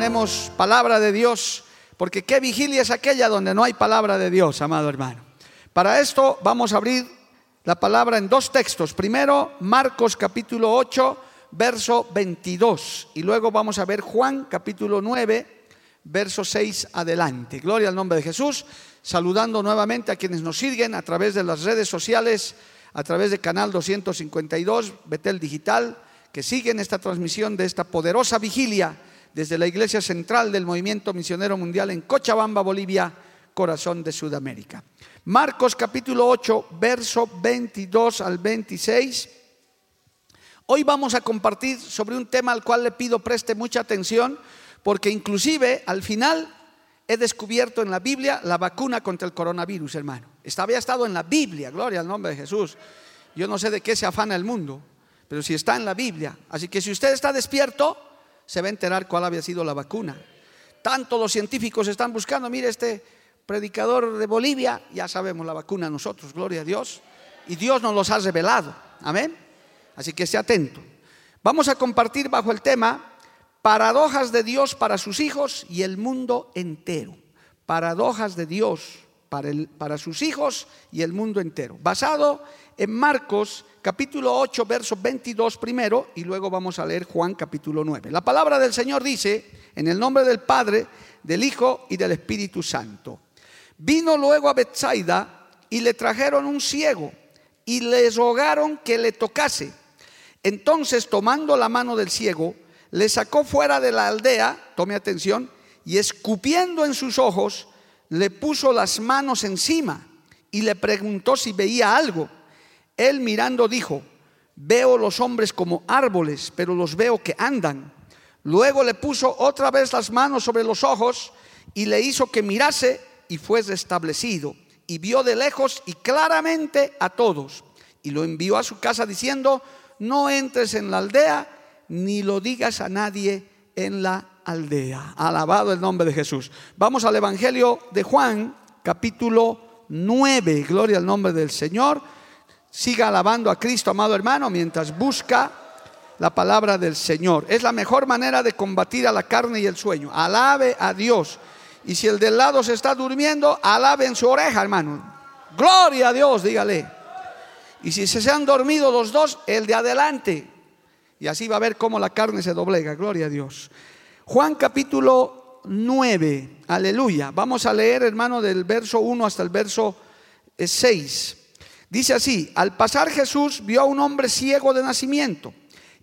Tenemos palabra de Dios, porque qué vigilia es aquella donde no hay palabra de Dios, amado hermano. Para esto vamos a abrir la palabra en dos textos. Primero, Marcos capítulo 8, verso 22. Y luego vamos a ver Juan capítulo 9, verso 6 adelante. Gloria al nombre de Jesús. Saludando nuevamente a quienes nos siguen a través de las redes sociales, a través de Canal 252, Betel Digital, que siguen esta transmisión de esta poderosa vigilia desde la Iglesia Central del Movimiento Misionero Mundial en Cochabamba, Bolivia, corazón de Sudamérica. Marcos capítulo 8, verso 22 al 26. Hoy vamos a compartir sobre un tema al cual le pido preste mucha atención, porque inclusive al final he descubierto en la Biblia la vacuna contra el coronavirus, hermano. Había estado en la Biblia, gloria al nombre de Jesús. Yo no sé de qué se afana el mundo, pero si está en la Biblia. Así que si usted está despierto, se va a enterar cuál había sido la vacuna. Tanto los científicos están buscando, mire este predicador de Bolivia, ya sabemos la vacuna nosotros, gloria a Dios. Y Dios nos los ha revelado, amén. Así que esté atento. Vamos a compartir bajo el tema paradojas de Dios para sus hijos y el mundo entero. Paradojas de Dios para, el, para sus hijos y el mundo entero. Basado en Marcos capítulo 8, verso 22 primero y luego vamos a leer Juan capítulo 9. La palabra del Señor dice, en el nombre del Padre, del Hijo y del Espíritu Santo. Vino luego a Bethsaida y le trajeron un ciego y le rogaron que le tocase. Entonces, tomando la mano del ciego, le sacó fuera de la aldea, tome atención, y escupiendo en sus ojos, le puso las manos encima y le preguntó si veía algo. Él mirando dijo, veo los hombres como árboles, pero los veo que andan. Luego le puso otra vez las manos sobre los ojos y le hizo que mirase y fue restablecido. Y vio de lejos y claramente a todos. Y lo envió a su casa diciendo, no entres en la aldea ni lo digas a nadie en la aldea. Alabado el nombre de Jesús. Vamos al Evangelio de Juan, capítulo 9. Gloria al nombre del Señor. Siga alabando a Cristo, amado hermano, mientras busca la palabra del Señor. Es la mejor manera de combatir a la carne y el sueño. Alabe a Dios. Y si el del lado se está durmiendo, alabe en su oreja, hermano. Gloria a Dios, dígale. Y si se han dormido los dos, el de adelante. Y así va a ver cómo la carne se doblega. Gloria a Dios. Juan capítulo 9. Aleluya. Vamos a leer, hermano, del verso 1 hasta el verso 6. Dice así, al pasar Jesús vio a un hombre ciego de nacimiento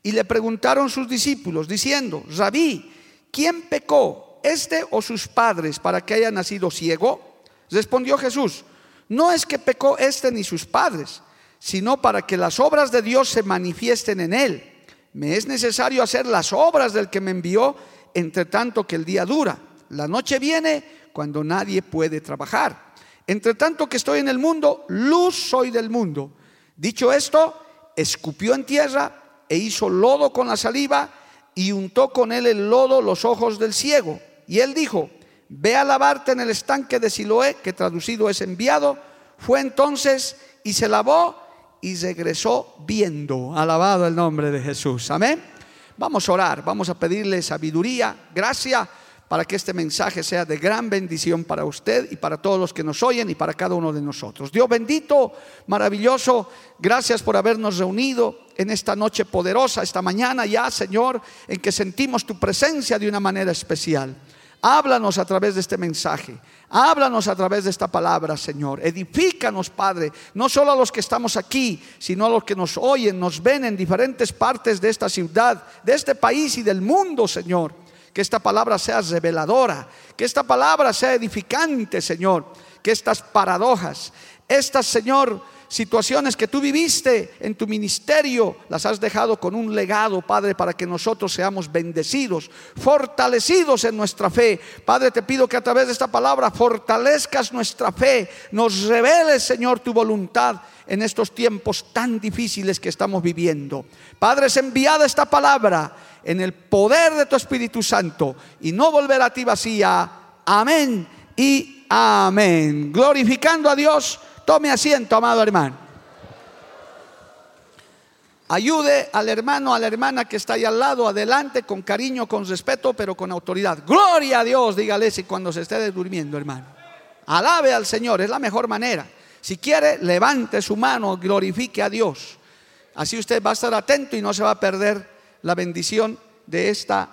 y le preguntaron sus discípulos diciendo, Rabí, ¿quién pecó, este o sus padres, para que haya nacido ciego? Respondió Jesús, no es que pecó este ni sus padres, sino para que las obras de Dios se manifiesten en él. Me es necesario hacer las obras del que me envió, entre tanto que el día dura. La noche viene cuando nadie puede trabajar. Entre tanto que estoy en el mundo, luz soy del mundo. Dicho esto, escupió en tierra e hizo lodo con la saliva y untó con él el lodo los ojos del ciego. Y él dijo, ve a lavarte en el estanque de Siloé, que traducido es enviado. Fue entonces y se lavó y regresó viendo. Alabado el nombre de Jesús. Amén. Vamos a orar, vamos a pedirle sabiduría, gracia para que este mensaje sea de gran bendición para usted y para todos los que nos oyen y para cada uno de nosotros. Dios bendito, maravilloso, gracias por habernos reunido en esta noche poderosa, esta mañana ya, Señor, en que sentimos tu presencia de una manera especial. Háblanos a través de este mensaje. Háblanos a través de esta palabra, Señor. Edifícanos, Padre, no solo a los que estamos aquí, sino a los que nos oyen, nos ven en diferentes partes de esta ciudad, de este país y del mundo, Señor Que esta palabra sea reveladora, que esta palabra sea edificante, Señor. Que estas paradojas, estas, Señor, situaciones que tú viviste en tu ministerio, las has dejado con un legado, Padre, para que nosotros seamos bendecidos, fortalecidos en nuestra fe. Padre, te pido que a través de esta palabra fortalezcas nuestra fe, nos reveles, Señor, tu voluntad en estos tiempos tan difíciles que estamos viviendo. Padre, es enviada esta palabra en el poder de tu Espíritu Santo y no volverá a ti vacía. Amén y amén. Glorificando a Dios Tome asiento, amado hermano. Ayude al hermano, a la hermana que está ahí al lado, adelante, con cariño, con respeto, pero con autoridad. Gloria a Dios, dígale si cuando se esté durmiendo, hermano. Alabe al Señor, es la mejor manera. Si quiere, levante su mano, glorifique a Dios. Así usted va a estar atento y no se va a perder la bendición de esta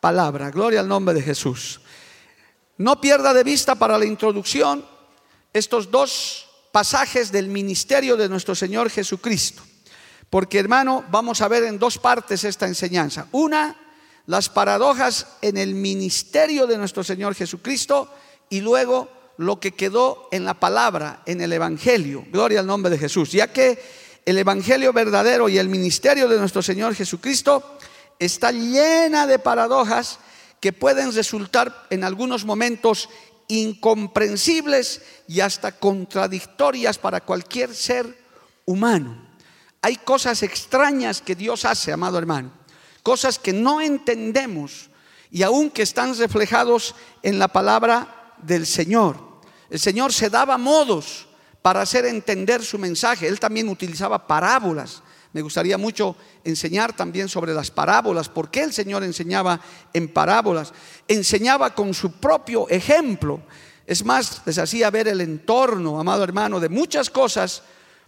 palabra. Gloria al nombre de Jesús. No pierda de vista para la introducción estos dos pasajes del ministerio de nuestro Señor Jesucristo. Porque hermano, vamos a ver en dos partes esta enseñanza. Una, las paradojas en el ministerio de nuestro Señor Jesucristo y luego lo que quedó en la palabra, en el Evangelio. Gloria al nombre de Jesús. Ya que el Evangelio verdadero y el ministerio de nuestro Señor Jesucristo está llena de paradojas que pueden resultar en algunos momentos incomprensibles y hasta contradictorias para cualquier ser humano. Hay cosas extrañas que Dios hace, amado hermano, cosas que no entendemos y aún que están reflejados en la palabra del Señor. El Señor se daba modos para hacer entender su mensaje. Él también utilizaba parábolas. Me gustaría mucho enseñar también sobre las parábolas, por qué el Señor enseñaba en parábolas. Enseñaba con su propio ejemplo. Es más, les hacía ver el entorno, amado hermano, de muchas cosas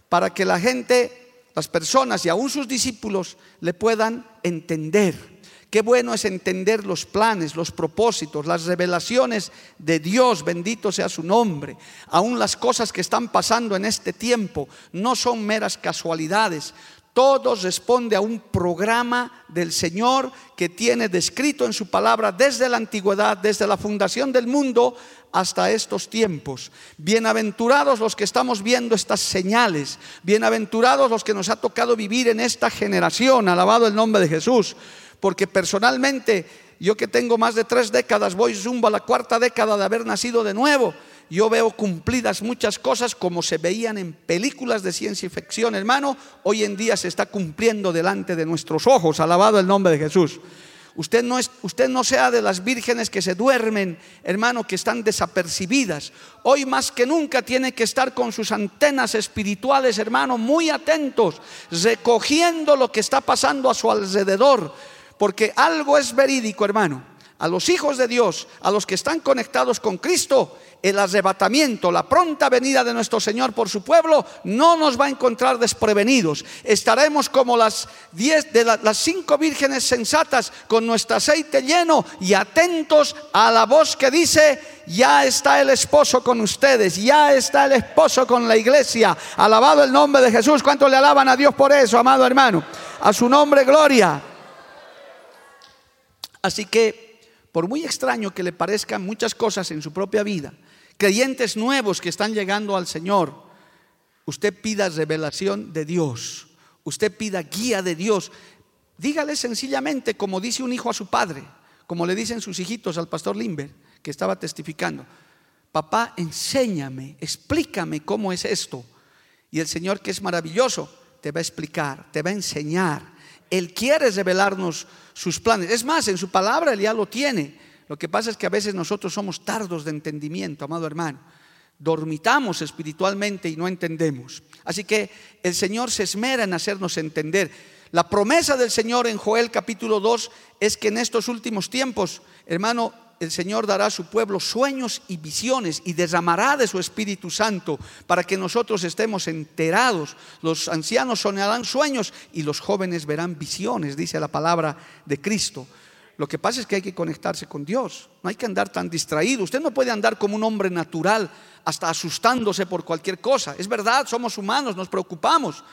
para que la gente, las personas y aún sus discípulos le puedan entender. Qué bueno es entender los planes, los propósitos, las revelaciones de Dios, bendito sea su nombre. Aún las cosas que están pasando en este tiempo no son meras casualidades, todo responde a un programa del Señor que tiene descrito en su palabra desde la antigüedad, desde la fundación del mundo hasta estos tiempos. Bienaventurados los que estamos viendo estas señales, bienaventurados los que nos ha tocado vivir en esta generación, alabado el nombre de Jesús, porque personalmente yo que tengo más de tres décadas, voy zumbo a la cuarta década de haber nacido de nuevo yo veo cumplidas muchas cosas como se veían en películas de ciencia ficción, hermano, hoy en día se está cumpliendo delante de nuestros ojos, alabado el nombre de Jesús. Usted no, es, usted no sea de las vírgenes que se duermen, hermano, que están desapercibidas. Hoy más que nunca tiene que estar con sus antenas espirituales, hermano, muy atentos, recogiendo lo que está pasando a su alrededor, porque algo es verídico, hermano a los hijos de Dios, a los que están conectados con Cristo, el arrebatamiento, la pronta venida de nuestro Señor por su pueblo, no nos va a encontrar desprevenidos. Estaremos como las diez de las cinco vírgenes sensatas con nuestro aceite lleno y atentos a la voz que dice: Ya está el esposo con ustedes, ya está el esposo con la iglesia. Alabado el nombre de Jesús. ¿Cuánto le alaban a Dios por eso, amado hermano? A su nombre, gloria. Así que por muy extraño que le parezcan muchas cosas en su propia vida, creyentes nuevos que están llegando al Señor, usted pida revelación de Dios, usted pida guía de Dios. Dígale sencillamente como dice un hijo a su padre, como le dicen sus hijitos al pastor Limber, que estaba testificando, papá, enséñame, explícame cómo es esto. Y el Señor, que es maravilloso, te va a explicar, te va a enseñar él quiere revelarnos sus planes. Es más, en su palabra Él ya lo tiene. Lo que pasa es que a veces nosotros somos tardos de entendimiento, amado hermano. Dormitamos espiritualmente y no entendemos. Así que el Señor se esmera en hacernos entender. La promesa del Señor en Joel capítulo 2 es que en estos últimos tiempos, hermano, el Señor dará a su pueblo sueños y visiones y derramará de su Espíritu Santo para que nosotros estemos enterados. Los ancianos soñarán sueños y los jóvenes verán visiones, dice la palabra de Cristo. Lo que pasa es que hay que conectarse con Dios, no hay que andar tan distraído. Usted no puede andar como un hombre natural, hasta asustándose por cualquier cosa. Es verdad, somos humanos, nos preocupamos.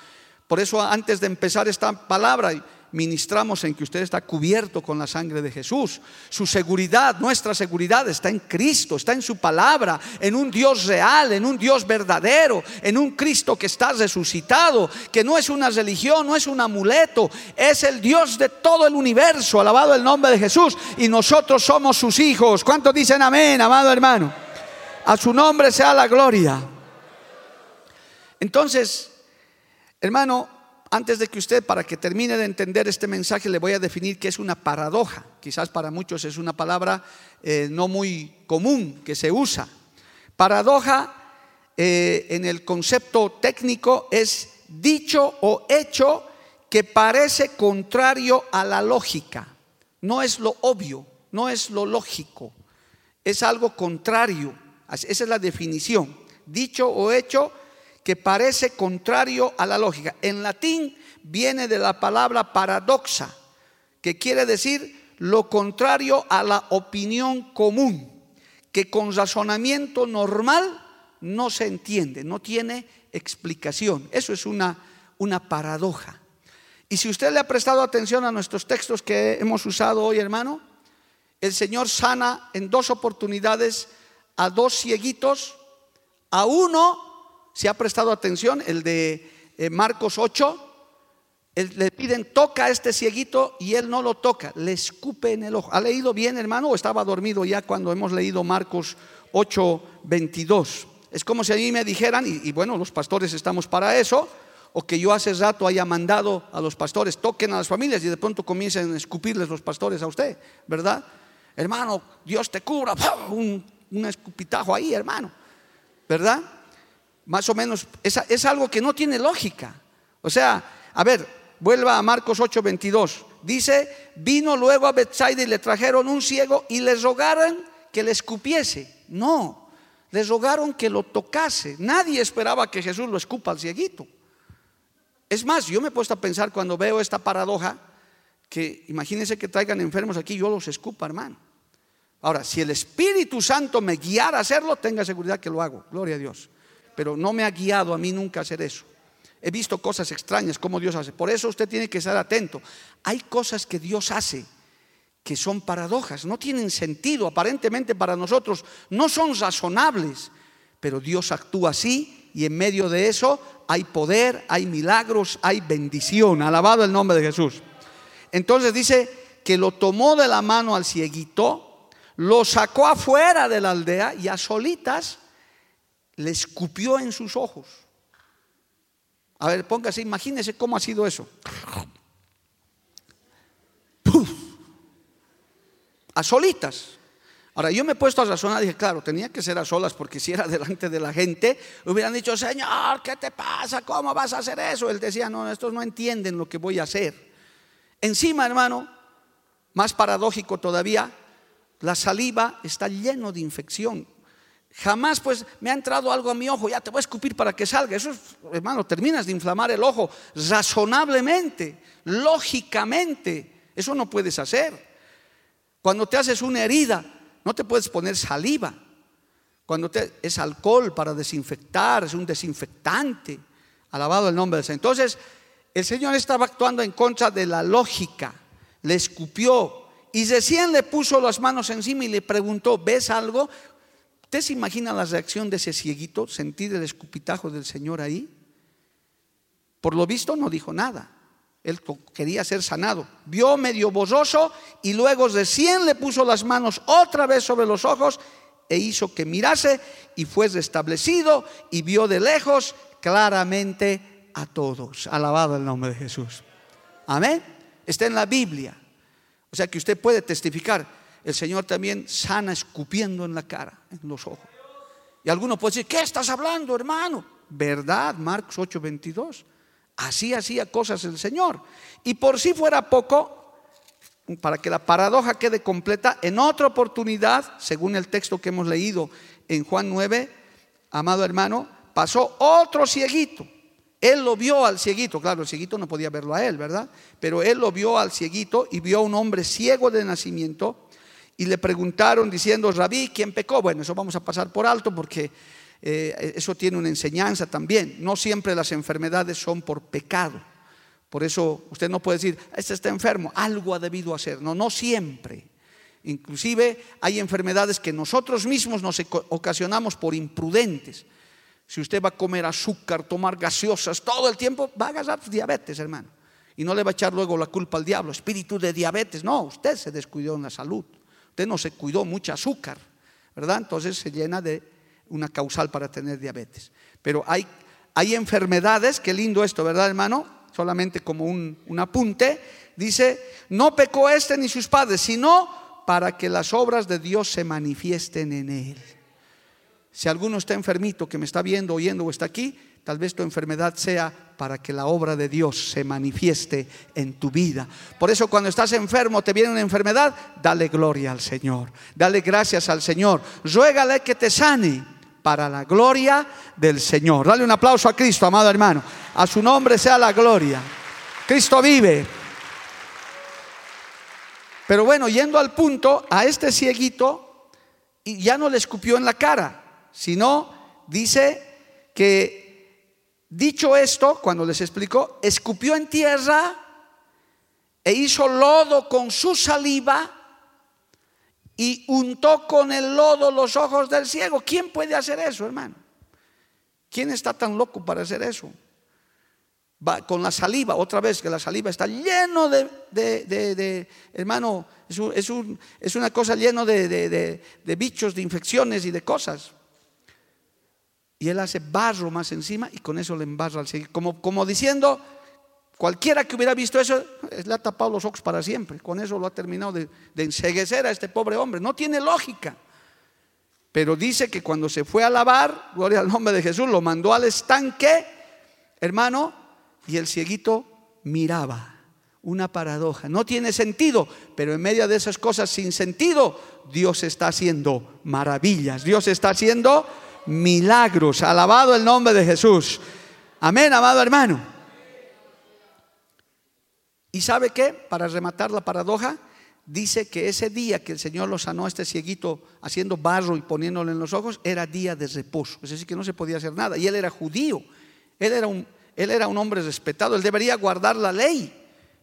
Por eso antes de empezar esta palabra, ministramos en que usted está cubierto con la sangre de Jesús. Su seguridad, nuestra seguridad está en Cristo, está en su palabra, en un Dios real, en un Dios verdadero, en un Cristo que está resucitado, que no es una religión, no es un amuleto, es el Dios de todo el universo, alabado el nombre de Jesús, y nosotros somos sus hijos. ¿Cuántos dicen amén, amado hermano? A su nombre sea la gloria. Entonces, hermano, antes de que usted, para que termine de entender este mensaje, le voy a definir qué es una paradoja. Quizás para muchos es una palabra eh, no muy común que se usa. Paradoja eh, en el concepto técnico es dicho o hecho que parece contrario a la lógica. No es lo obvio, no es lo lógico, es algo contrario. Esa es la definición. Dicho o hecho que parece contrario a la lógica. En latín viene de la palabra paradoxa, que quiere decir lo contrario a la opinión común, que con razonamiento normal no se entiende, no tiene explicación. Eso es una, una paradoja. Y si usted le ha prestado atención a nuestros textos que hemos usado hoy, hermano, el Señor sana en dos oportunidades a dos cieguitos, a uno si ha prestado atención, el de eh, Marcos 8, le piden, toca a este cieguito y él no lo toca, le escupe en el ojo. ¿Ha leído bien, hermano, o estaba dormido ya cuando hemos leído Marcos 8, 22? Es como si a mí me dijeran, y, y bueno, los pastores estamos para eso, o que yo hace rato haya mandado a los pastores, toquen a las familias y de pronto comiencen a escupirles los pastores a usted, ¿verdad? Hermano, Dios te cubra, un, un escupitajo ahí, hermano, ¿verdad? Más o menos, es, algo que no tiene lógica. O sea, a ver, vuelva a Marcos 8:22. Dice, vino luego a Bethsaida y le trajeron un ciego y le rogaron que le escupiese. No, le rogaron que lo tocase. Nadie esperaba que Jesús lo escupa al cieguito. Es más, yo me he puesto a pensar cuando veo esta paradoja, que imagínense que traigan enfermos aquí, yo los escupa, hermano. Ahora, si el Espíritu Santo me guiara a hacerlo, tenga seguridad que lo hago. Gloria a Dios pero no me ha guiado a mí nunca a hacer eso. He visto cosas extrañas como Dios hace. Por eso usted tiene que estar atento. Hay cosas que Dios hace que son paradojas, no tienen sentido aparentemente para nosotros, no son razonables, pero Dios actúa así y en medio de eso hay poder, hay milagros, hay bendición. Alabado el nombre de Jesús. Entonces dice que lo tomó de la mano al cieguito, lo sacó afuera de la aldea y a solitas le escupió en sus ojos. A ver, póngase, imagínese cómo ha sido eso. A solitas. Ahora, yo me he puesto a razonar, dije, claro, tenía que ser a solas porque si era delante de la gente, hubieran dicho, Señor, ¿qué te pasa? ¿Cómo vas a hacer eso? Él decía, no, estos no entienden lo que voy a hacer. Encima, hermano, más paradójico todavía, la saliva está lleno de infección. Jamás pues me ha entrado algo a mi ojo, ya te voy a escupir para que salga. Eso, hermano, terminas de inflamar el ojo razonablemente, lógicamente. Eso no puedes hacer. Cuando te haces una herida, no te puedes poner saliva. Cuando te, es alcohol para desinfectar, es un desinfectante. Alabado el nombre del Señor. Entonces, el Señor estaba actuando en contra de la lógica. Le escupió y recién le puso las manos encima y le preguntó, ¿ves algo? ¿Usted se imagina la reacción de ese cieguito, sentir el escupitajo del Señor ahí? Por lo visto no dijo nada. Él quería ser sanado. Vio medio borroso y luego recién le puso las manos otra vez sobre los ojos e hizo que mirase y fue restablecido y vio de lejos claramente a todos. Alabado el nombre de Jesús. Amén. Está en la Biblia. O sea que usted puede testificar el Señor también sana escupiendo en la cara, en los ojos. Y alguno puede decir, ¿qué estás hablando, hermano? ¿Verdad? Marcos 8:22. Así hacía cosas el Señor. Y por si fuera poco, para que la paradoja quede completa, en otra oportunidad, según el texto que hemos leído en Juan 9, amado hermano, pasó otro cieguito. Él lo vio al cieguito, claro, el cieguito no podía verlo a él, ¿verdad? Pero él lo vio al cieguito y vio a un hombre ciego de nacimiento y le preguntaron diciendo, Rabí, ¿quién pecó? Bueno, eso vamos a pasar por alto porque eh, eso tiene una enseñanza también. No siempre las enfermedades son por pecado. Por eso usted no puede decir, este está enfermo, algo ha debido hacer. No, no siempre. Inclusive hay enfermedades que nosotros mismos nos ocasionamos por imprudentes. Si usted va a comer azúcar, tomar gaseosas todo el tiempo, va a agarrar diabetes, hermano. Y no le va a echar luego la culpa al diablo, espíritu de diabetes. No, usted se descuidó en la salud. Usted no se cuidó mucho azúcar, ¿verdad? Entonces se llena de una causal para tener diabetes. Pero hay, hay enfermedades, qué lindo esto, ¿verdad, hermano? Solamente como un, un apunte. Dice, no pecó este ni sus padres, sino para que las obras de Dios se manifiesten en él. Si alguno está enfermito, que me está viendo, oyendo o está aquí, tal vez tu enfermedad sea para que la obra de Dios se manifieste en tu vida. Por eso cuando estás enfermo, te viene una enfermedad, dale gloria al Señor, dale gracias al Señor, ruégale que te sane para la gloria del Señor. Dale un aplauso a Cristo, amado hermano. A su nombre sea la gloria. Cristo vive. Pero bueno, yendo al punto, a este cieguito ya no le escupió en la cara sino dice que dicho esto, cuando les explicó, escupió en tierra e hizo lodo con su saliva y untó con el lodo los ojos del ciego. ¿Quién puede hacer eso, hermano? ¿Quién está tan loco para hacer eso? Va con la saliva, otra vez que la saliva está lleno de, hermano, es, es, una cosa lleno de, bichos, de infecciones y de cosas y él hace barro más encima y con eso le embarra al ciego. Como, como diciendo, cualquiera que hubiera visto eso, le ha tapado los ojos para siempre. Con eso lo ha terminado de, de enseguecer a este pobre hombre. No tiene lógica. Pero dice que cuando se fue a lavar, gloria al nombre de Jesús, lo mandó al estanque, hermano, y el cieguito miraba. Una paradoja. No tiene sentido, pero en medio de esas cosas sin sentido, Dios está haciendo maravillas. Dios está haciendo milagros. Alabado el nombre de Jesús. Amén, amado hermano. ¿Y sabe qué? Para rematar la paradoja, dice que ese día que el Señor lo sanó a este cieguito haciendo barro y poniéndole en los ojos, era día de reposo. Es decir, que no se podía hacer nada. Y él era judío. Él era un, él era un hombre respetado. Él debería guardar la ley.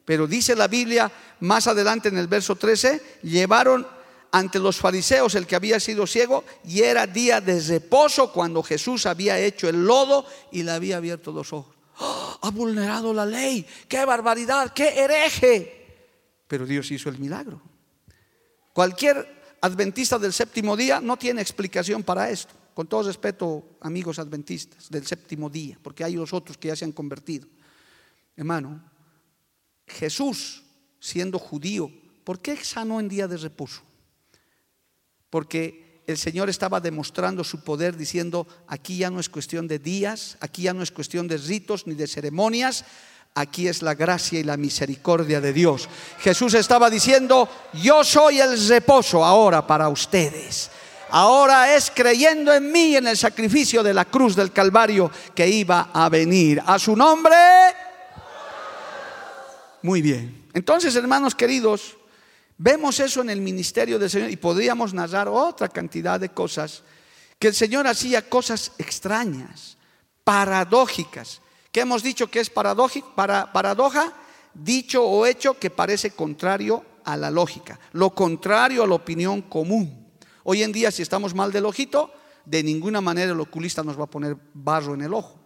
Pero dice la Biblia más adelante en el verso 13, llevaron ante los fariseos el que había sido ciego y era día de reposo cuando Jesús había hecho el lodo y le había abierto los ojos. ¡Oh! ha vulnerado la ley, qué barbaridad, qué hereje. Pero Dios hizo el milagro. Cualquier adventista del séptimo día no tiene explicación para esto. Con todo respeto, amigos adventistas del séptimo día, porque hay los otros que ya se han convertido. Hermano, Jesús, siendo judío, ¿por qué sanó en día de reposo? Porque el Señor estaba demostrando su poder diciendo, aquí ya no es cuestión de días, aquí ya no es cuestión de ritos ni de ceremonias, aquí es la gracia y la misericordia de Dios. Jesús estaba diciendo, yo soy el reposo ahora para ustedes. Ahora es creyendo en mí, en el sacrificio de la cruz del Calvario que iba a venir. A su nombre. Muy bien. Entonces, hermanos queridos, Vemos eso en el ministerio del Señor y podríamos narrar otra cantidad de cosas, que el Señor hacía cosas extrañas, paradójicas. ¿Qué hemos dicho que es para, paradoja? Dicho o hecho que parece contrario a la lógica, lo contrario a la opinión común. Hoy en día si estamos mal del ojito, de ninguna manera el oculista nos va a poner barro en el ojo.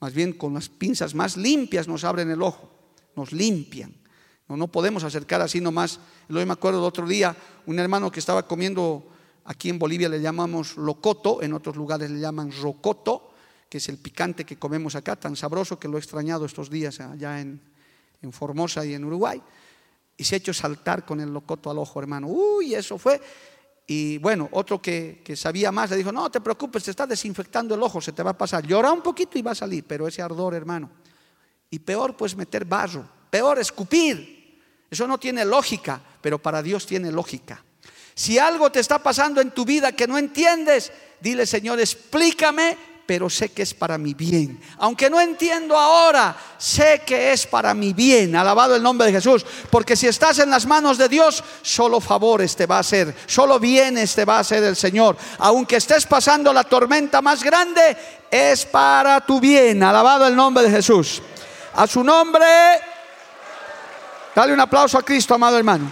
Más bien con las pinzas más limpias nos abren el ojo, nos limpian. No, podemos acercar así nomás. Hoy me acuerdo de otro día, un hermano que estaba comiendo, aquí en Bolivia le llamamos locoto, en otros lugares le llaman rocoto, que es el picante que comemos acá, tan sabroso que lo he extrañado estos días allá en, Formosa y en Uruguay. Y se ha hecho saltar con el locoto al ojo, hermano. Uy, eso fue. Y bueno, otro que, que, sabía más le dijo, no te preocupes, te está desinfectando el ojo, se te va a pasar. Llora un poquito y va a salir, pero ese ardor, hermano. Y peor, pues meter barro, peor, escupir. Eso no tiene lógica, pero para Dios tiene lógica. Si algo te está pasando en tu vida que no entiendes, dile Señor, explícame, pero sé que es para mi bien. Aunque no entiendo ahora, sé que es para mi bien. Alabado el nombre de Jesús. Porque si estás en las manos de Dios, solo favores te va a hacer, solo bienes te va a hacer el Señor. Aunque estés pasando la tormenta más grande, es para tu bien. Alabado el nombre de Jesús. A su nombre Dale un aplauso a Cristo, amado hermano.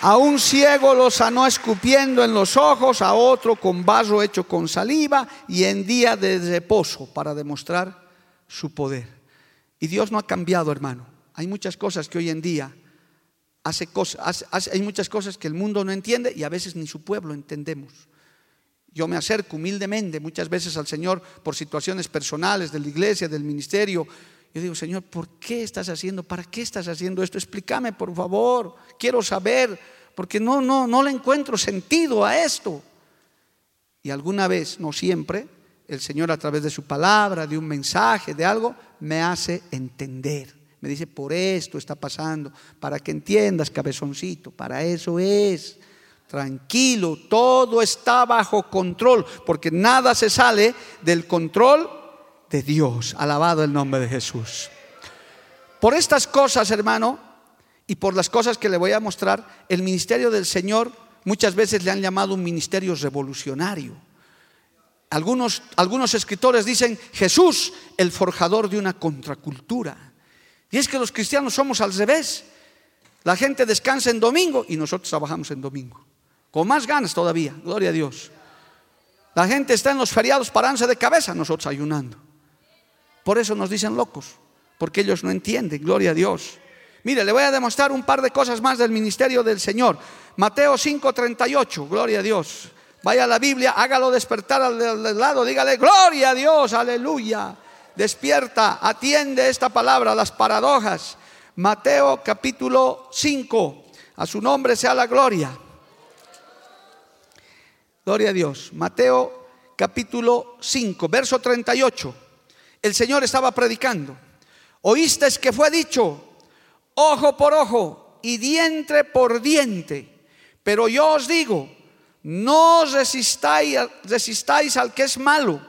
A un ciego lo sanó escupiendo en los ojos, a otro con vaso hecho con saliva y en día de reposo para demostrar su poder. Y Dios no ha cambiado, hermano. Hay muchas cosas que hoy en día hace cosas, hay muchas cosas que el mundo no entiende y a veces ni su pueblo entendemos. Yo me acerco humildemente muchas veces al Señor por situaciones personales de la iglesia, del ministerio. Yo digo, Señor, ¿por qué estás haciendo? ¿Para qué estás haciendo esto? Explícame, por favor. Quiero saber, porque no, no, no le encuentro sentido a esto. Y alguna vez, no siempre, el Señor a través de su palabra, de un mensaje, de algo, me hace entender. Me dice, por esto está pasando, para que entiendas, cabezoncito, para eso es. Tranquilo, todo está bajo control, porque nada se sale del control de Dios. Alabado el nombre de Jesús. Por estas cosas, hermano, y por las cosas que le voy a mostrar, el ministerio del Señor muchas veces le han llamado un ministerio revolucionario. Algunos, algunos escritores dicen Jesús, el forjador de una contracultura. Y es que los cristianos somos al revés. La gente descansa en domingo y nosotros trabajamos en domingo con más ganas todavía, gloria a Dios. La gente está en los feriados parándose de cabeza, nosotros ayunando. Por eso nos dicen locos, porque ellos no entienden, gloria a Dios. Mire, le voy a demostrar un par de cosas más del ministerio del Señor. Mateo 5:38, gloria a Dios. Vaya a la Biblia, hágalo despertar al, lado, dígale, gloria a Dios, aleluya. Despierta, atiende esta palabra, las paradojas. Mateo capítulo 5, a su nombre sea la gloria. Gloria a Dios. Mateo capítulo 5, verso 38. El Señor estaba predicando. Oíste que fue dicho, ojo por ojo y diente por diente. Pero yo os digo, no resistáis, resistáis al que es malo.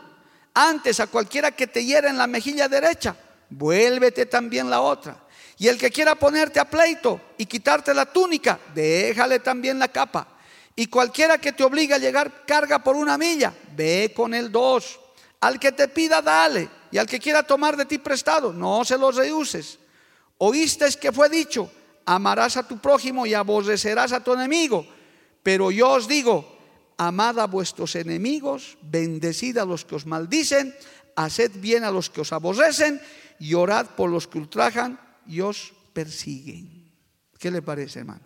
Antes a cualquiera que te hiera en la mejilla derecha, vuélvete también la otra. Y el que quiera ponerte a pleito y quitarte la túnica, déjale también la capa. Y cualquiera que te obligue a llegar carga por una milla, ve con el dos. Al que te pida, dale. Y al que quiera tomar de ti prestado, no se los rehuses. Oíste que fue dicho, amarás a tu prójimo y aborrecerás a tu enemigo. Pero yo os digo, amad a vuestros enemigos, bendecid a los que os maldicen, haced bien a los que os aborrecen y orad por los que ultrajan y os persiguen. ¿Qué le parece, hermano?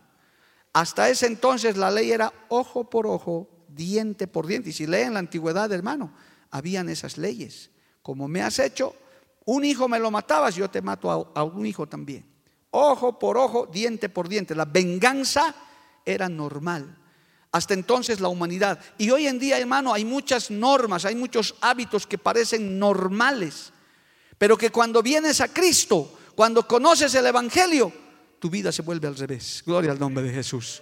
Hasta ese entonces la ley era ojo por ojo, diente por diente. Y si leen la antigüedad, hermano, habían esas leyes. Como me has hecho, un hijo me lo matabas, yo te mato a, un hijo también. Ojo por ojo, diente por diente. La venganza era normal. Hasta entonces la humanidad. Y hoy en día, hermano, hay muchas normas, hay muchos hábitos que parecen normales. Pero que cuando vienes a Cristo, cuando conoces el Evangelio, tu vida se vuelve al revés. Gloria al nombre de Jesús.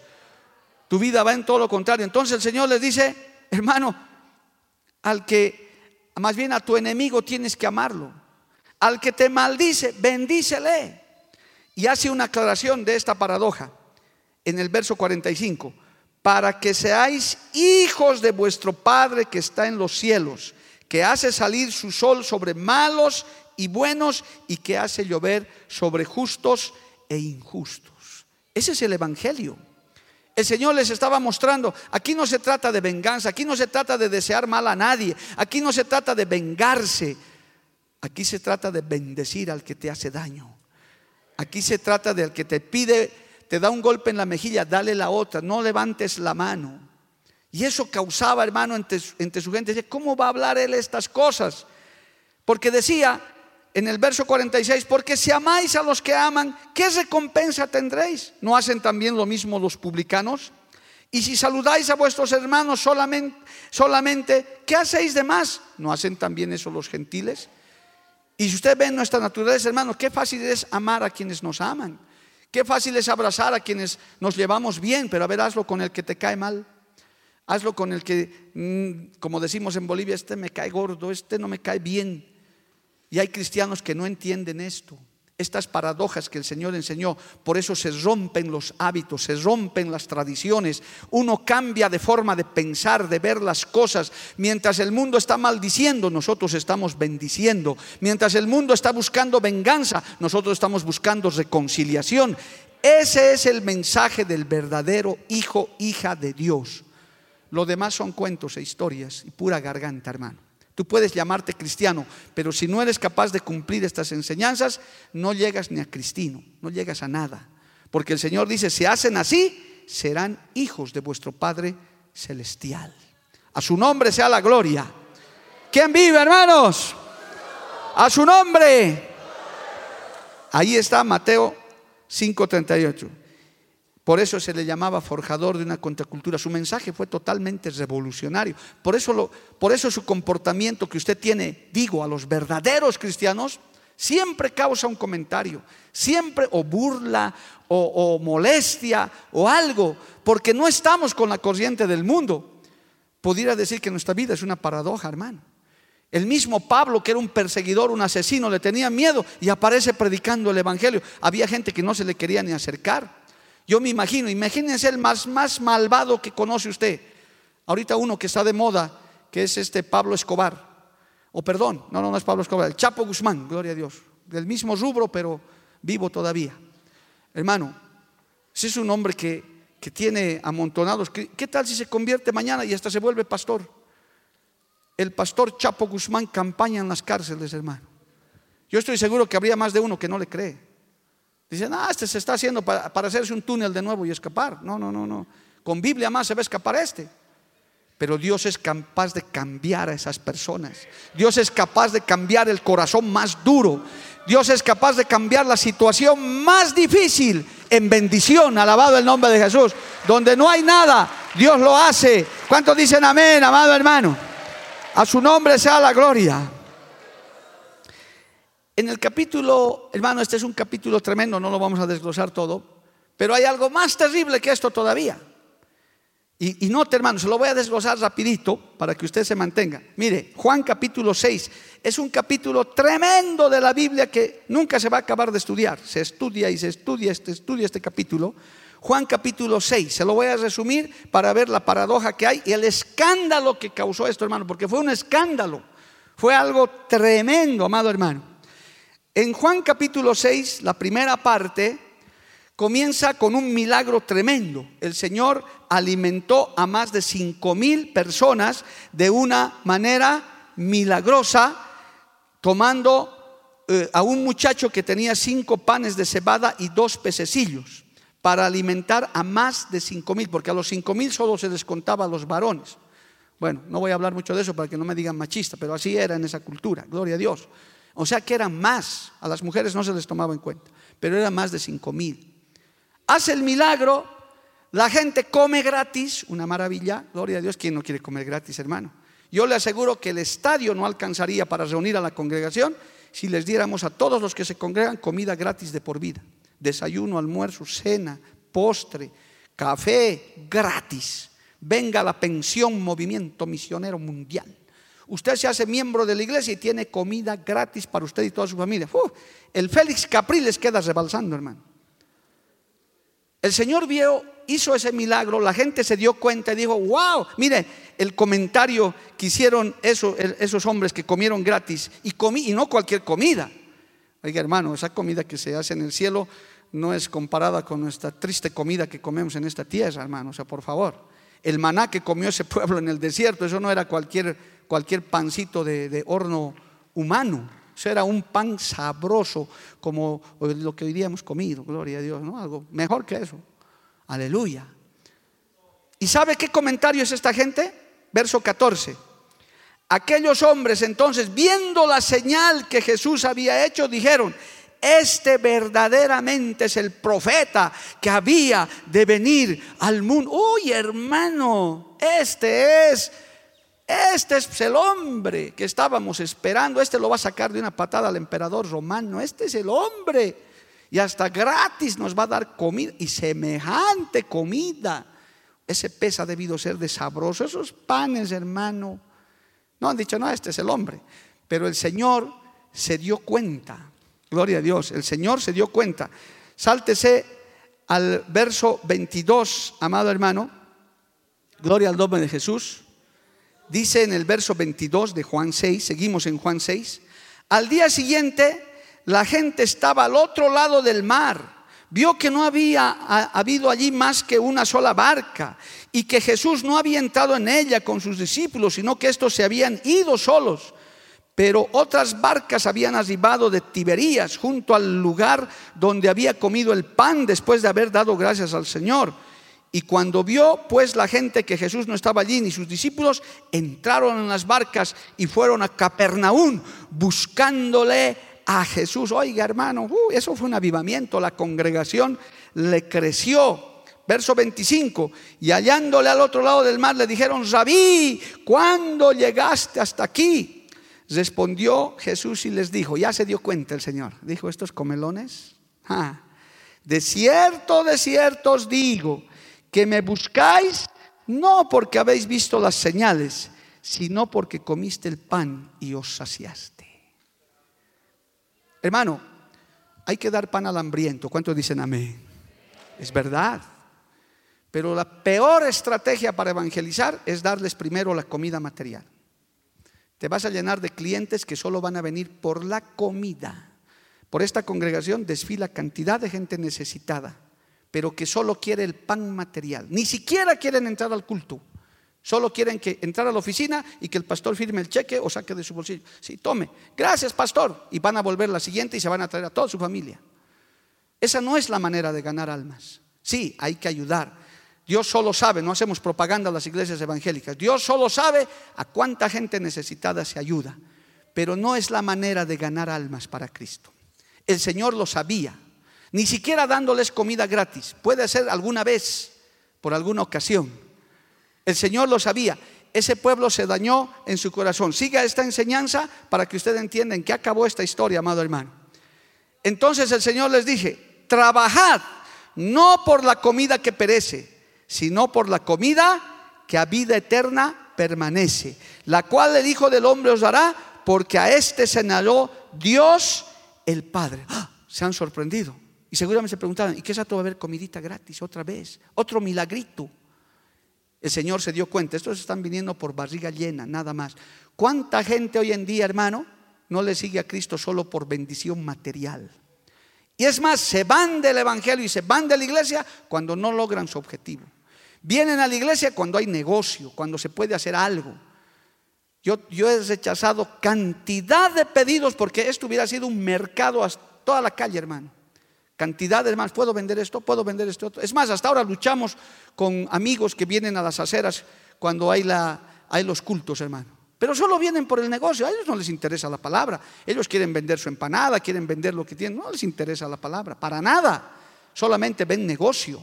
Tu vida va en todo lo contrario. Entonces el Señor les dice, hermano, al que, más bien a tu enemigo tienes que amarlo. Al que te maldice, bendícele. Y hace una aclaración de esta paradoja en el verso 45. Para que seáis hijos de vuestro Padre que está en los cielos, que hace salir su sol sobre malos y buenos y que hace llover sobre justos e injustos. Ese es el Evangelio. El Señor les estaba mostrando, aquí no se trata de venganza, aquí no se trata de desear mal a nadie, aquí no se trata de vengarse, aquí se trata de bendecir al que te hace daño. Aquí se trata del que te pide, te da un golpe en la mejilla, dale la otra, no levantes la mano. Y eso causaba, hermano, entre, entre su gente, ¿cómo va a hablar él estas cosas? Porque decía, en el verso 46, porque si amáis a los que aman, ¿qué recompensa tendréis? ¿No hacen también lo mismo los publicanos? Y si saludáis a vuestros hermanos solamente, solamente, ¿qué hacéis de más? ¿No hacen también eso los gentiles? Y si usted ve nuestra naturaleza, hermano, qué fácil es amar a quienes nos aman. Qué fácil es abrazar a quienes nos llevamos bien, pero a ver, hazlo con el que te cae mal. Hazlo con el que, mm, como decimos en Bolivia, este me cae gordo, este no me cae bien. Y hay cristianos que no entienden esto. estas paradojas que el Señor enseñó. Por eso se rompen los hábitos, se rompen las tradiciones. Uno cambia de forma de pensar, de ver las cosas. Mientras el mundo está maldiciendo, nosotros estamos bendiciendo. Mientras el mundo está buscando venganza, nosotros estamos buscando reconciliación. Ese es el mensaje del verdadero hijo, hija de Dios. Lo demás son cuentos e historias y pura garganta, hermano. Tú puedes llamarte cristiano, pero si no eres capaz de cumplir estas enseñanzas, no llegas ni a cristino, no llegas a nada. Porque el Señor dice, si hacen así, serán hijos de vuestro Padre Celestial. A su nombre sea la gloria. ¿Quién vive, hermanos? A su nombre. Ahí está Mateo 5:38. Por eso se le llamaba forjador de una contracultura. Su mensaje fue totalmente revolucionario. Por eso, por eso su comportamiento que usted tiene, digo, a los verdaderos cristianos, siempre causa un comentario, siempre o burla o, o molestia o algo, porque no estamos con la corriente del mundo. Pudiera decir que nuestra vida es una paradoja, hermano. El mismo Pablo, que era un perseguidor, un asesino, le tenía miedo y aparece predicando el Evangelio. Había gente que no se le quería ni acercar. Yo me imagino, imagínense el más, más malvado que conoce usted. Ahorita uno que está de moda, que es este Pablo Escobar. O perdón, no, no, no es Pablo Escobar, el Chapo Guzmán, gloria a Dios. Del mismo rubro, pero vivo todavía. Hermano, si es un hombre que, que tiene amontonados, ¿qué tal si se convierte mañana y hasta se vuelve pastor? El pastor Chapo Guzmán campaña en las cárceles, hermano. Yo estoy seguro que habría más de uno que no le cree. Dicen, ah, este se está haciendo para, hacerse un túnel de nuevo y escapar. No, no, no, no. Con Biblia más se va a escapar este. Pero Dios es capaz de cambiar a esas personas. Dios es capaz de cambiar el corazón más duro. Dios es capaz de cambiar la situación más difícil en bendición. Alabado el nombre de Jesús. Donde no hay nada, Dios lo hace. ¿Cuántos dicen amén, amado hermano? A su nombre sea la gloria. En el capítulo, hermano, este es un capítulo tremendo, no lo vamos a desglosar todo, pero hay algo más terrible que esto todavía. Y, y note, hermano, se lo voy a desglosar rapidito para que usted se mantenga. Mire, Juan capítulo 6 es un capítulo tremendo de la Biblia que nunca se va a acabar de estudiar. Se estudia y se estudia, este, estudia este capítulo. Juan capítulo 6, se lo voy a resumir para ver la paradoja que hay y el escándalo que causó esto, hermano, porque fue un escándalo. Fue algo tremendo, amado hermano. En Juan capítulo 6, la primera parte, comienza con un milagro tremendo. El Señor alimentó a más de cinco mil personas de una manera milagrosa, tomando eh, a un muchacho que tenía cinco panes de cebada y dos pececillos para alimentar a más de cinco mil, porque a los cinco mil solo se descontaba a los varones. Bueno, no voy a hablar mucho de eso para que no me digan machista, pero así era en esa cultura, gloria a Dios. O sea que eran más, a las mujeres no se les tomaba en cuenta, pero eran más de cinco mil. Hace el milagro, la gente come gratis, una maravilla, gloria a Dios, ¿quién no quiere comer gratis, hermano? Yo le aseguro que el estadio no alcanzaría para reunir a la congregación si les diéramos a todos los que se congregan comida gratis de por vida. Desayuno, almuerzo, cena, postre, café, gratis. Venga la pensión Movimiento Misionero Mundial. Usted se hace miembro de la iglesia y tiene comida gratis para usted y toda su familia. el Félix Capriles queda rebalsando, hermano. El Señor vio, hizo ese milagro, la gente se dio cuenta y dijo, wow, mire el comentario que hicieron esos hombres que comieron gratis y, comí, y no cualquier comida. Oiga, hermano, esa comida que se hace en el cielo no es comparada con nuestra triste comida que comemos en esta tierra, hermano. O sea, por favor. El maná que comió ese pueblo en el desierto, eso no era cualquier cualquier pancito de, horno humano. Eso era un pan sabroso como lo que hoy día hemos comido, gloria a Dios, ¿no? Algo mejor que eso. Aleluya. ¿Y sabe qué comentario es esta gente? Verso 14. Aquellos hombres entonces, viendo la señal que Jesús había hecho, dijeron, este verdaderamente es el profeta que había de venir al mundo. Uy, hermano, este es este es el hombre que estábamos esperando. Este lo va a sacar de una patada al emperador romano. Este es el hombre. Y hasta gratis nos va a dar comida. Y semejante comida. Ese pez ha debido ser de sabroso. Esos panes, hermano. No han dicho, no, este es el hombre. Pero el Señor se dio cuenta Gloria a Dios. El Señor se dio cuenta. Sáltese al verso 22, amado hermano. Gloria al nombre de Jesús. Dice en el verso 22 de Juan 6, seguimos en Juan 6. Al día siguiente, la gente estaba al otro lado del mar vio que no había habido allí más que una sola barca y que Jesús no había entrado en ella con sus discípulos, sino que estos se habían ido solos. Pero otras barcas habían arribado de Tiberías junto al lugar donde había comido el pan después de haber dado gracias al Señor. Y cuando vio pues la gente que Jesús no estaba allí ni sus discípulos, entraron en las barcas y fueron a Capernaum buscándole a Jesús. Oiga, hermano, uh, eso fue un avivamiento. La congregación le creció. Verso 25, y hallándole al otro lado del mar le dijeron, Rabí, ¿cuándo llegaste hasta aquí? Respondió Jesús y les dijo, ya se dio cuenta el Señor, dijo, estos comelones, de cierto, de cierto os digo, que me buscáis no porque habéis visto las señales, sino porque comiste el pan y os saciaste. Hermano, hay que dar pan al hambriento. ¿Cuántos dicen amén? Es verdad. Pero la peor estrategia para evangelizar es darles primero la comida material. Te vas a llenar de clientes que solo van a venir por la comida. Por esta congregación desfila cantidad de gente necesitada, pero que solo quiere el pan material. Ni siquiera quieren entrar al culto. Solo quieren que entrar a la oficina y que el pastor firme el cheque o saque de su bolsillo. Sí, tome. Gracias, pastor. Y van a volver la siguiente y se van a traer a toda su familia. Esa no es la manera de ganar almas. Sí, hay que ayudar. Dios solo sabe, no hacemos propaganda a las iglesias evangélicas. Dios solo sabe a cuánta gente necesitada se ayuda. Pero no es la manera de ganar almas para Cristo. El Señor lo sabía. Ni siquiera dándoles comida gratis. Puede ser alguna vez, por alguna ocasión el Señor lo sabía. Ese pueblo se dañó en su corazón. Siga esta enseñanza para que ustedes entiendan que acabó esta historia, amado hermano. Entonces el Señor les dije, trabajad no por la comida que perece, sino por la comida que a vida eterna permanece, la cual el Hijo del Hombre os dará, porque a este señaló Dios el Padre. ¡Ah! Se han sorprendido. Y seguramente se preguntaban, ¿y qué es esto va a haber comidita gratis otra vez? Otro milagrito. El Señor se dio cuenta, estos están viniendo por barriga llena, nada más. ¿Cuánta gente hoy en día, hermano, no le sigue a Cristo solo por bendición material? Y es más, se van del Evangelio y se van de la iglesia cuando no logran su objetivo. Vienen a la iglesia cuando hay negocio, cuando se puede hacer algo. Yo, yo he rechazado cantidad de pedidos porque esto hubiera sido un mercado a toda la calle, hermano cantidades más. ¿Puedo vender esto? ¿Puedo vender esto? Es más, hasta ahora luchamos con amigos que vienen a las aceras cuando hay, la, hay los cultos, hermano. Pero solo vienen por el negocio, a ellos no les interesa la palabra. Ellos quieren vender su empanada, quieren vender lo que tienen, no les interesa la palabra, para nada. Solamente ven negocio.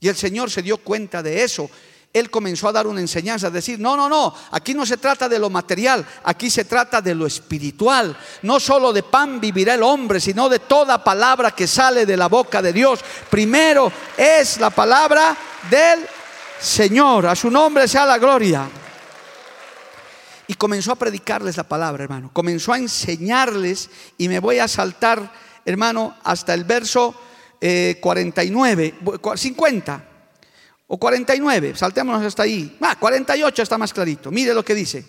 Y el Señor se dio cuenta de eso él comenzó a dar una enseñanza, a decir, no, no, no, aquí no se trata de lo material, aquí se trata de lo espiritual. No solo de pan vivirá el hombre, sino de toda palabra que sale de la boca de Dios. Primero es la palabra del Señor, a su nombre sea la gloria. Y comenzó a predicarles la palabra, hermano. Comenzó a enseñarles y me voy a saltar, hermano, hasta el verso 49, eh, 50 o 49, saltémonos hasta ahí. Ah, 48 está más clarito. Mire lo que dice.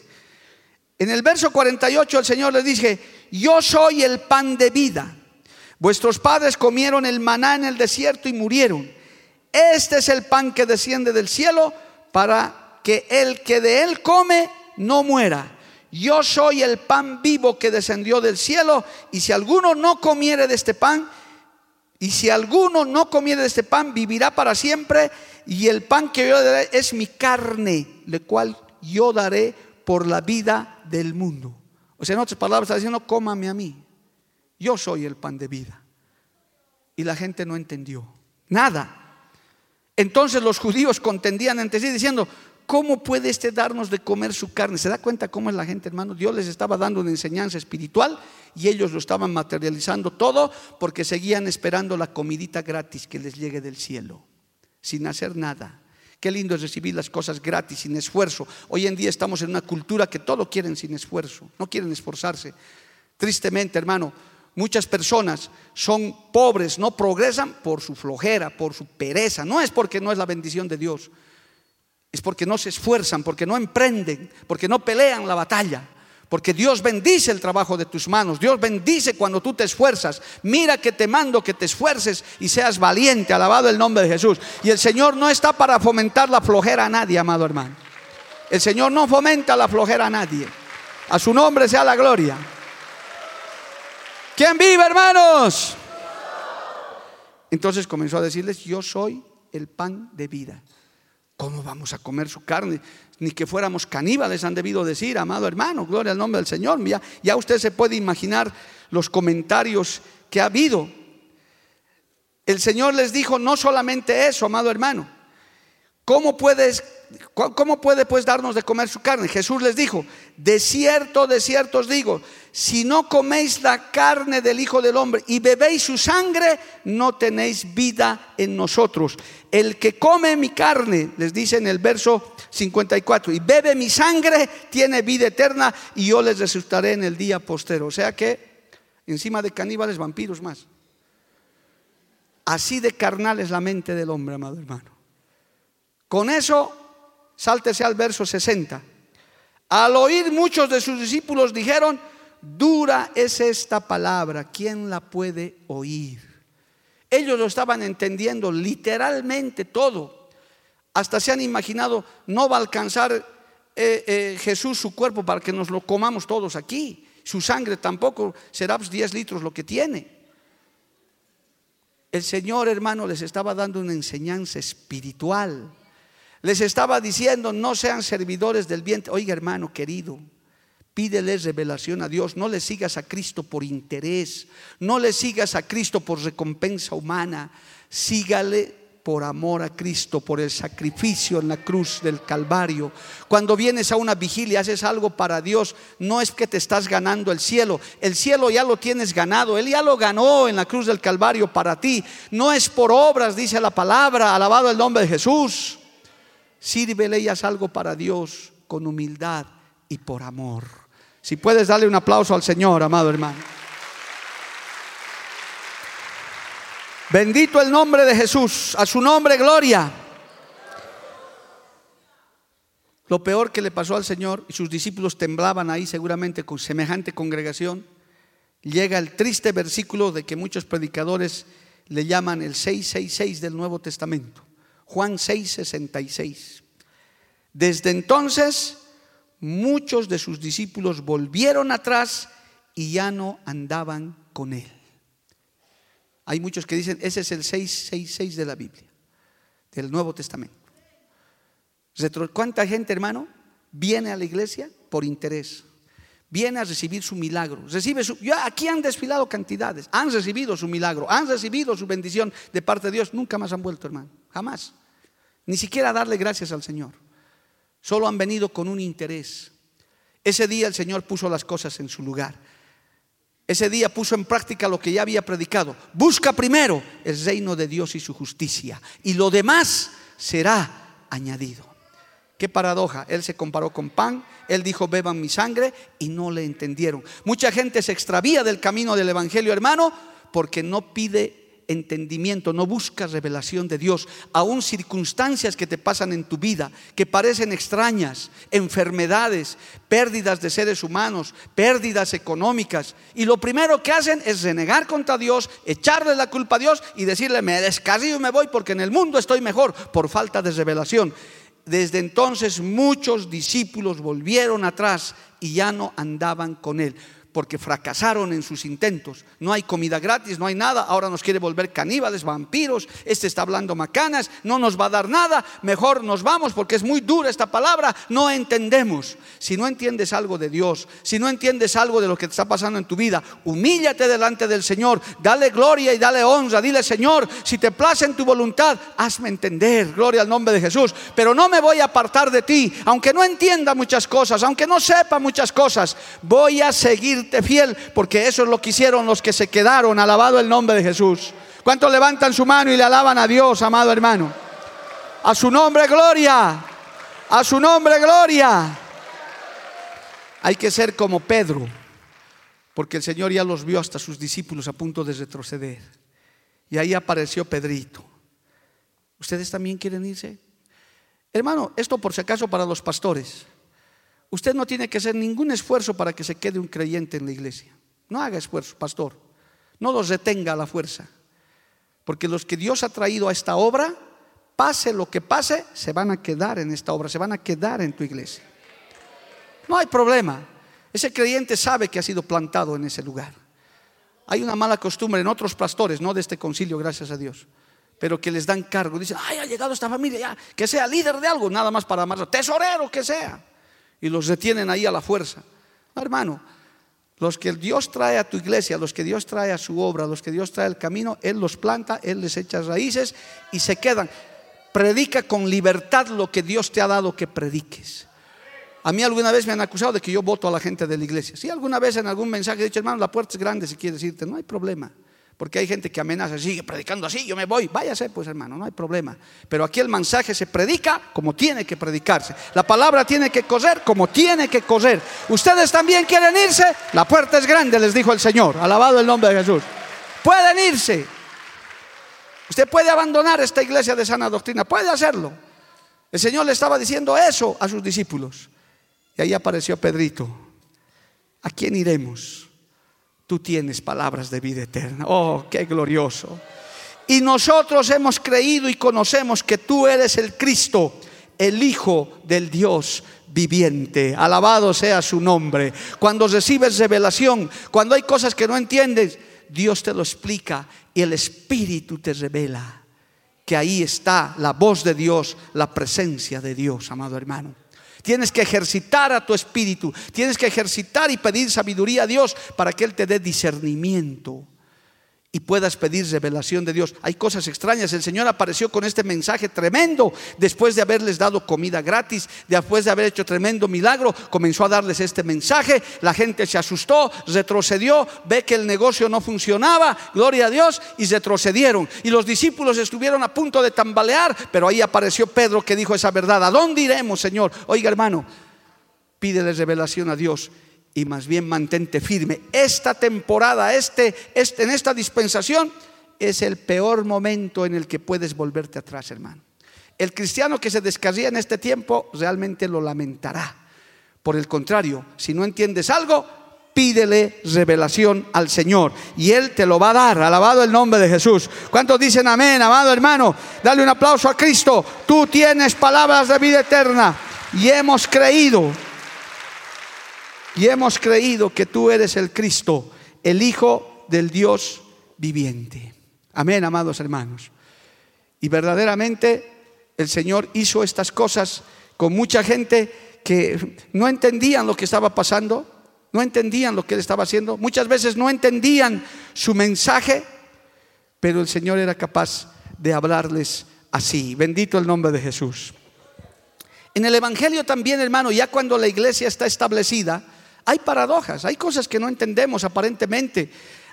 En el verso 48 el Señor le dice, yo soy el pan de vida. Vuestros padres comieron el maná en el desierto y murieron. Este es el pan que desciende del cielo para que el que de él come no muera. Yo soy el pan vivo que descendió del cielo y si alguno no comiere de este pan, y si alguno no comiere de este pan, vivirá para siempre. Y el pan que yo daré es mi carne, la cual yo daré por la vida del mundo. O sea, en otras palabras, está diciendo, cómame a mí. Yo soy el pan de vida. Y la gente no entendió nada. Entonces los judíos contendían entre sí diciendo, ¿cómo puede este darnos de comer su carne? ¿Se da cuenta cómo es la gente, hermano? Dios les estaba dando una enseñanza espiritual y ellos lo estaban materializando todo porque seguían esperando la comidita gratis que les llegue del cielo, sin hacer nada. Qué lindo es recibir las cosas gratis, sin esfuerzo. Hoy en día estamos en una cultura que todo quieren sin esfuerzo, no quieren esforzarse. Tristemente, hermano, Muchas personas son pobres, no progresan por su flojera, por su pereza. No es porque no es la bendición de Dios, es porque no se esfuerzan, porque no emprenden, porque no pelean la batalla. Porque Dios bendice el trabajo de tus manos. Dios bendice cuando tú te esfuerzas. Mira que te mando que te esfuerces y seas valiente. Alabado el nombre de Jesús. Y el Señor no está para fomentar la flojera a nadie, amado hermano. El Señor no fomenta la flojera a nadie. A su nombre sea la gloria. ¿Quién vive, hermanos? Entonces comenzó a decirles, yo soy el pan de vida. ¿Cómo vamos a comer su carne? Ni que fuéramos caníbales han debido decir, amado hermano, gloria al nombre del Señor. Ya, ya usted se puede imaginar los comentarios que ha habido. El Señor les dijo no solamente eso, amado hermano. ¿Cómo puedes ¿Cómo puede pues darnos de comer su carne? Jesús les dijo, de cierto, de cierto os digo, si no coméis la carne del Hijo del Hombre y bebéis su sangre, no tenéis vida en nosotros. El que come mi carne, les dice en el verso 54, y bebe mi sangre, tiene vida eterna y yo les resucitaré en el día postero. O sea que encima de caníbales, vampiros más. Así de carnal es la mente del hombre, amado hermano. Con eso Sáltese al verso 60. Al oír muchos de sus discípulos dijeron, dura es esta palabra, ¿quién la puede oír? Ellos lo estaban entendiendo literalmente todo. Hasta se han imaginado, no va a alcanzar eh, eh, Jesús su cuerpo para que nos lo comamos todos aquí. Su sangre tampoco será 10 pues, litros lo que tiene. El Señor, hermano, les estaba dando una enseñanza espiritual. Les estaba diciendo, no sean servidores del vientre. Oiga, hermano querido, pídeles revelación a Dios. No le sigas a Cristo por interés. No le sigas a Cristo por recompensa humana. Sígale por amor a Cristo, por el sacrificio en la cruz del Calvario. Cuando vienes a una vigilia, haces algo para Dios, no es que te estás ganando el cielo, el cielo ya lo tienes ganado, Él ya lo ganó en la cruz del Calvario para ti. No es por obras, dice la palabra, alabado el nombre de Jesús. Sírvele ellas algo para Dios con humildad y por amor. Si puedes darle un aplauso al Señor, amado hermano. Bendito el nombre de Jesús, a su nombre gloria. Lo peor que le pasó al Señor, y sus discípulos temblaban ahí seguramente con semejante congregación, llega el triste versículo de que muchos predicadores le llaman el 666 del Nuevo Testamento. Juan 6:66. Desde entonces, muchos de sus discípulos volvieron atrás y ya no andaban con él. Hay muchos que dicen, ese es el 666 de la Biblia, del Nuevo Testamento. ¿Cuánta gente, hermano, viene a la iglesia por interés? Viene a recibir su milagro. Recibe su, ya aquí han desfilado cantidades, han recibido su milagro, han recibido su bendición de parte de Dios. Nunca más han vuelto, hermano, jamás. Ni siquiera darle gracias al Señor. Solo han venido con un interés. Ese día el Señor puso las cosas en su lugar. Ese día puso en práctica lo que ya había predicado. Busca primero el reino de Dios y su justicia. Y lo demás será añadido. Qué paradoja. Él se comparó con pan. Él dijo, beban mi sangre. Y no le entendieron. Mucha gente se extravía del camino del Evangelio, hermano, porque no pide entendimiento, no buscas revelación de Dios, aún circunstancias que te pasan en tu vida, que parecen extrañas, enfermedades, pérdidas de seres humanos, pérdidas económicas. Y lo primero que hacen es renegar contra Dios, echarle la culpa a Dios y decirle, me descarrío y me voy porque en el mundo estoy mejor por falta de revelación. Desde entonces muchos discípulos volvieron atrás y ya no andaban con él porque fracasaron en sus intentos. No hay comida gratis, no hay nada. Ahora nos quiere volver caníbales, vampiros. Este está hablando macanas, no nos va a dar nada. Mejor nos vamos porque es muy dura esta palabra. No entendemos. Si no entiendes algo de Dios, si no entiendes algo de lo que te está pasando en tu vida, humíllate delante del Señor. Dale gloria y dale honra. Dile, Señor, si te place en tu voluntad, hazme entender. Gloria al nombre de Jesús. Pero no me voy a apartar de ti, aunque no entienda muchas cosas, aunque no sepa muchas cosas. Voy a seguir fiel, porque eso es lo que hicieron los que se quedaron. Alabado el nombre de Jesús. ¿Cuántos levantan su mano y le alaban a Dios, amado hermano? A su nombre, gloria. A su nombre, gloria. Hay que ser como Pedro. porque el Señor ya los vio hasta sus discípulos a punto de retroceder. Y ahí apareció Pedrito. ¿Ustedes también quieren irse? Hermano, esto por si acaso para los pastores. Usted no tiene que hacer ningún esfuerzo para que se quede un creyente en la iglesia. No haga esfuerzo, pastor. No los retenga a la fuerza. Porque los que Dios ha traído a esta obra, pase lo que pase, se van a quedar en esta obra, se van a quedar en tu iglesia. No hay problema. Ese creyente sabe que ha sido plantado en ese lugar. Hay una mala costumbre en otros pastores, no de este concilio, gracias a Dios, pero que les dan cargo. Dicen, ay, ha llegado esta familia ya, que sea líder de algo, nada más para amarlo, tesorero que sea. Y los detienen ahí a la fuerza. hermano, los que Dios trae a tu iglesia, los que Dios trae a su obra, los que Dios trae al camino, Él los planta, Él les echa raíces y se quedan. Predica con libertad lo que Dios te ha dado que prediques. A mí alguna vez me han acusado de que yo voto a la gente de la iglesia. Si alguna vez en algún mensaje he dicho, hermano, la puerta es grande si quieres irte, no hay problema. Porque hay gente que amenaza, sigue predicando así, yo me voy. Váyase, pues hermano, no hay problema. Pero aquí el mensaje se predica como tiene que predicarse. La palabra tiene que coser como tiene que coser. Ustedes también quieren irse, la puerta es grande, les dijo el Señor. Alabado el nombre de Jesús. Pueden irse. Usted puede abandonar esta iglesia de sana doctrina, puede hacerlo. El Señor le estaba diciendo eso a sus discípulos. Y ahí apareció Pedrito. ¿A quién iremos? Tú tienes palabras de vida eterna. Oh, qué glorioso. Y nosotros hemos creído y conocemos que tú eres el Cristo, el Hijo del Dios viviente. Alabado sea su nombre. Cuando recibes revelación, cuando hay cosas que no entiendes, Dios te lo explica y el Espíritu te revela que ahí está la voz de Dios, la presencia de Dios, amado hermano. Tienes que ejercitar a tu espíritu. Tienes que ejercitar y pedir sabiduría a Dios para que Él te dé discernimiento y puedas pedir revelación de Dios. Hay cosas extrañas. El Señor apareció con este mensaje tremendo después de haberles dado comida gratis, después de haber hecho tremendo milagro, comenzó a darles este mensaje. La gente se asustó, retrocedió, ve que el negocio no funcionaba, gloria a Dios, y retrocedieron. Y los discípulos estuvieron a punto de tambalear, pero ahí apareció Pedro que dijo esa verdad. ¿A dónde iremos, Señor? Oiga, hermano, pídele revelación a Dios y más bien mantente firme. Esta temporada, este, este, en esta dispensación, es el peor momento en el que puedes volverte atrás, hermano. El cristiano que se descarría en este tiempo realmente lo lamentará. Por el contrario, si no entiendes algo, pídele revelación al Señor y Él te lo va a dar. Alabado el nombre de Jesús. ¿Cuántos dicen amén, amado hermano? Dale un aplauso a Cristo. Tú tienes palabras de vida eterna y hemos creído y hemos creído que tú eres el Cristo, el Hijo del Dios viviente. Amén, amados hermanos. Y verdaderamente el Señor hizo estas cosas con mucha gente que no entendían lo que estaba pasando, no entendían lo que Él estaba haciendo, muchas veces no entendían su mensaje, pero el Señor era capaz de hablarles así. Bendito el nombre de Jesús. En el Evangelio también, hermano, ya cuando la iglesia está establecida, hay paradojas, hay cosas que no entendemos aparentemente.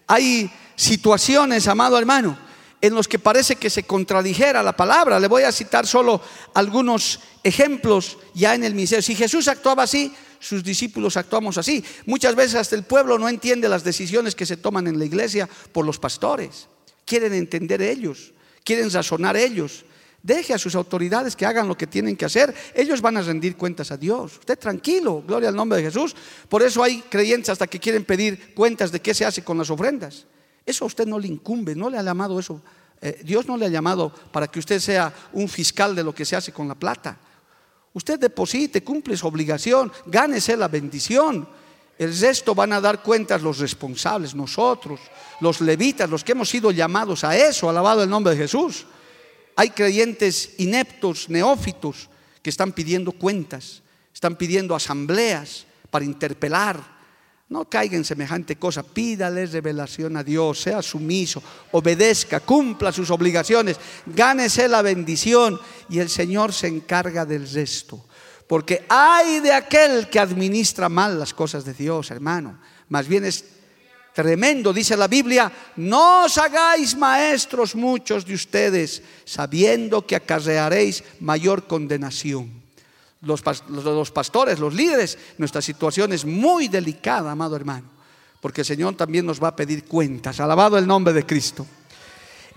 Hay situaciones, amado hermano, en los que parece que se contradijera la palabra. Le voy a citar solo algunos ejemplos ya en el ministerio. Si Jesús actuaba así, sus discípulos actuamos así. Muchas veces hasta el pueblo no entiende las decisiones que se toman en la iglesia por los pastores. Quieren entender ellos, quieren razonar ellos. Deje a sus autoridades que hagan lo que tienen que hacer. Ellos van a rendir cuentas a Dios. Usted tranquilo, gloria al nombre de Jesús. Por eso hay creyentes hasta que quieren pedir cuentas de qué se hace con las ofrendas. Eso a usted no le incumbe, no le ha llamado eso. Eh, Dios no le ha llamado para que usted sea un fiscal de lo que se hace con la plata. Usted deposite, cumple su obligación, gánese la bendición. El resto van a dar cuentas los responsables, nosotros, los levitas, los que hemos sido llamados a eso, alabado el nombre de Jesús. Hay creyentes ineptos, neófitos, que están pidiendo cuentas, están pidiendo asambleas para interpelar. No caiga en semejante cosa, pídale revelación a Dios, sea sumiso, obedezca, cumpla sus obligaciones, gánese la bendición y el Señor se encarga del resto. Porque hay de aquel que administra mal las cosas de Dios, hermano. Más bien es Tremendo, dice la Biblia, no os hagáis maestros muchos de ustedes, sabiendo que acarrearéis mayor condenación. Los, los, pastores, los líderes, nuestra situación es muy delicada, amado hermano, porque el Señor también nos va a pedir cuentas. Alabado el nombre de Cristo.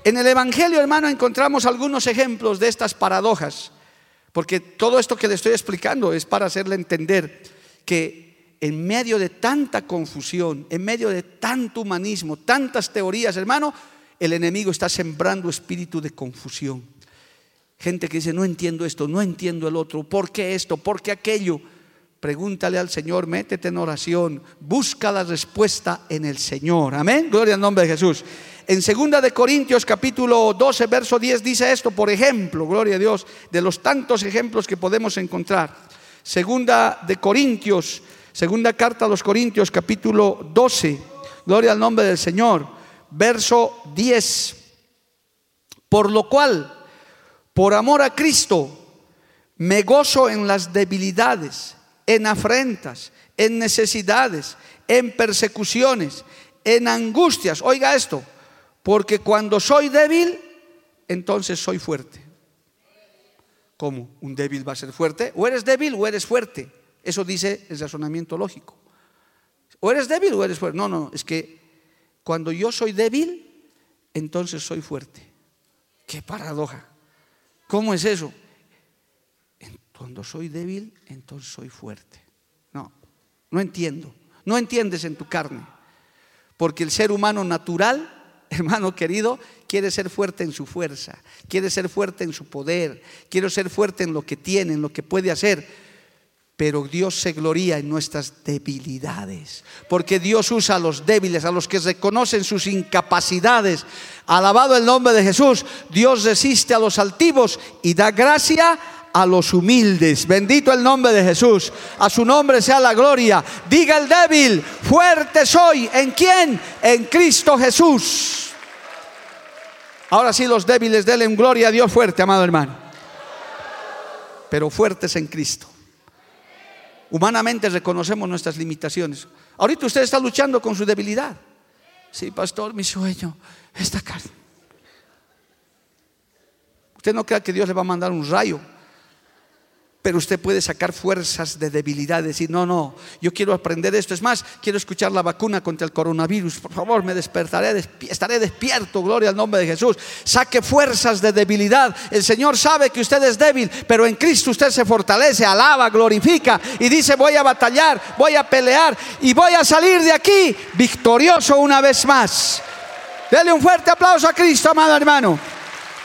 En el Evangelio, hermano, encontramos algunos ejemplos de estas paradojas, porque todo esto que le estoy explicando es para hacerle entender que en medio de tanta confusión, en medio de tanto humanismo, tantas teorías, hermano, el enemigo está sembrando espíritu de confusión. Gente que dice, no entiendo esto, no entiendo el otro, ¿por qué esto? ¿Por qué aquello? Pregúntale al Señor, métete en oración, busca la respuesta en el Señor. Amén. Gloria al nombre de Jesús. En segunda de Corintios capítulo 12 verso 10 dice esto, por ejemplo, gloria a Dios, de los tantos ejemplos que podemos encontrar. Segunda de Corintios, segunda carta a los Corintios capítulo 12, gloria al nombre del Señor, verso 10. Por lo cual, por amor a Cristo, me gozo en las debilidades en afrentas, en necesidades, en persecuciones, en angustias. Oiga esto, porque cuando soy débil, entonces soy fuerte. ¿Cómo? ¿Un débil va a ser fuerte? O eres débil o eres fuerte. Eso dice el razonamiento lógico. O eres débil o eres fuerte. No, no, es que cuando yo soy débil, entonces soy fuerte. Qué paradoja. ¿Cómo es eso? Cuando soy débil, entonces soy fuerte. No, no entiendo. No entiendes en tu carne. Porque el ser humano natural, hermano querido, quiere ser fuerte en su fuerza, quiere ser fuerte en su poder, quiere ser fuerte en lo que tiene, en lo que puede hacer. Pero Dios se gloria en nuestras debilidades, porque Dios usa a los débiles, a los que reconocen sus incapacidades. Alabado el nombre de Jesús, Dios resiste a los altivos y da gracia a los humildes. Bendito el nombre de Jesús. A su nombre sea la gloria. Diga el débil, fuerte soy. ¿En quién? En Cristo Jesús. Ahora sí los débiles, denle gloria a Dios fuerte, amado hermano. Pero fuertes en Cristo. Humanamente reconocemos nuestras limitaciones. Ahorita usted está luchando con su debilidad. Sí, pastor, mi sueño, esta carne. Usted no crea que Dios le va a mandar un rayo pero usted puede sacar fuerzas de debilidad, decir, no, no, yo quiero aprender esto. Es más, quiero escuchar la vacuna contra el coronavirus. Por favor, me despertaré, estaré despierto, gloria al nombre de Jesús. Saque fuerzas de debilidad. El Señor sabe que usted es débil, pero en Cristo usted se fortalece, alaba, glorifica y dice, voy a batallar, voy a pelear y voy a salir de aquí victorioso una vez más. Dele un fuerte aplauso a Cristo, amado hermano.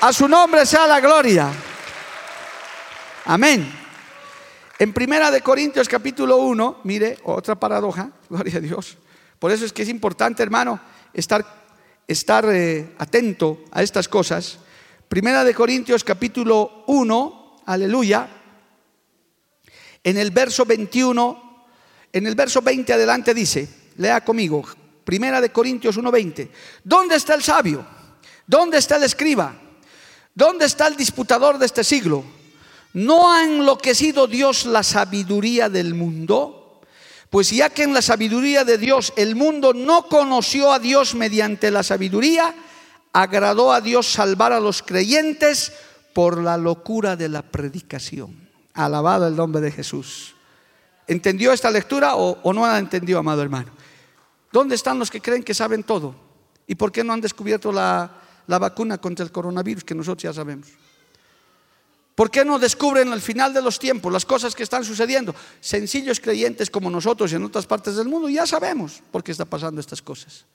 A su nombre sea la gloria. Amén. En Primera de Corintios capítulo 1, mire, otra paradoja, gloria a Dios. Por eso es que es importante, hermano, estar, estar eh, atento a estas cosas. Primera de Corintios capítulo 1, aleluya. En el verso 21, en el verso 20 adelante dice, lea conmigo, Primera de Corintios 1:20. ¿Dónde está el sabio? ¿Dónde está el escriba? ¿Dónde está el disputador de este siglo? ¿No ha enloquecido Dios la sabiduría del mundo? Pues ya que en la sabiduría de Dios el mundo no conoció a Dios mediante la sabiduría, agradó a Dios salvar a los creyentes por la locura de la predicación. Alabado el nombre de Jesús. ¿Entendió esta lectura o, no la entendió, amado hermano? ¿Dónde están los que creen que saben todo? ¿Y por qué no han descubierto la, la vacuna contra el coronavirus que nosotros ya sabemos? ¿Por qué no descubren al final de los tiempos las cosas que están sucediendo? Sencillos creyentes como nosotros y en otras partes del mundo ya sabemos por qué está pasando estas cosas.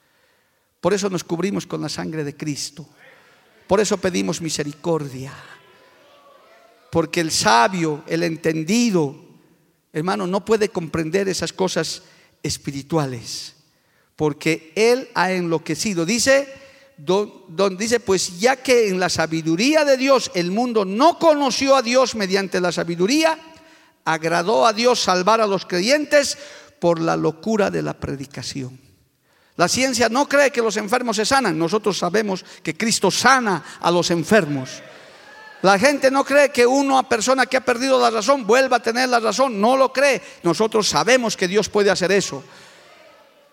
Por eso nos cubrimos con la sangre de Cristo. Por eso pedimos misericordia. Porque el sabio, el entendido, hermano, no puede comprender esas cosas espirituales. Porque él ha enloquecido. Dice, donde dice, pues ya que en la sabiduría de Dios el mundo no conoció a Dios mediante la sabiduría, agradó a Dios salvar a los creyentes por la locura de la predicación. La ciencia no cree que los enfermos se sanan, nosotros sabemos que Cristo sana a los enfermos. La gente no cree que una persona que ha perdido la razón vuelva a tener la razón, no lo cree. Nosotros sabemos que Dios puede hacer eso.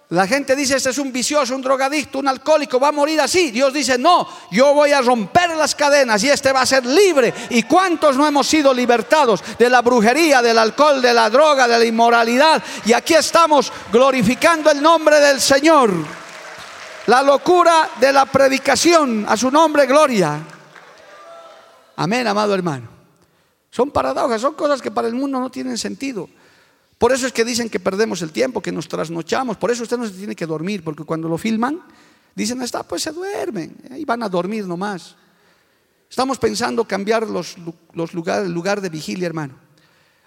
La gente dice, este es un vicioso, un drogadicto, un alcohólico, va a morir así. Dios dice, no, yo voy a romper las cadenas y este va a ser libre. ¿Y cuántos no hemos sido libertados de la brujería, del alcohol, de la droga, de la inmoralidad? Y aquí estamos glorificando el nombre del Señor. La locura de la predicación, a su nombre, gloria. Amén, amado hermano. Son paradojas, son cosas que para el mundo no tienen sentido. Por eso es que dicen que perdemos el tiempo, que nos trasnochamos. Por eso usted no se tiene que dormir, porque cuando lo filman, dicen, está, pues se duermen. Y van a dormir nomás. Estamos pensando cambiar los, los lugares, el lugar de vigilia, hermano,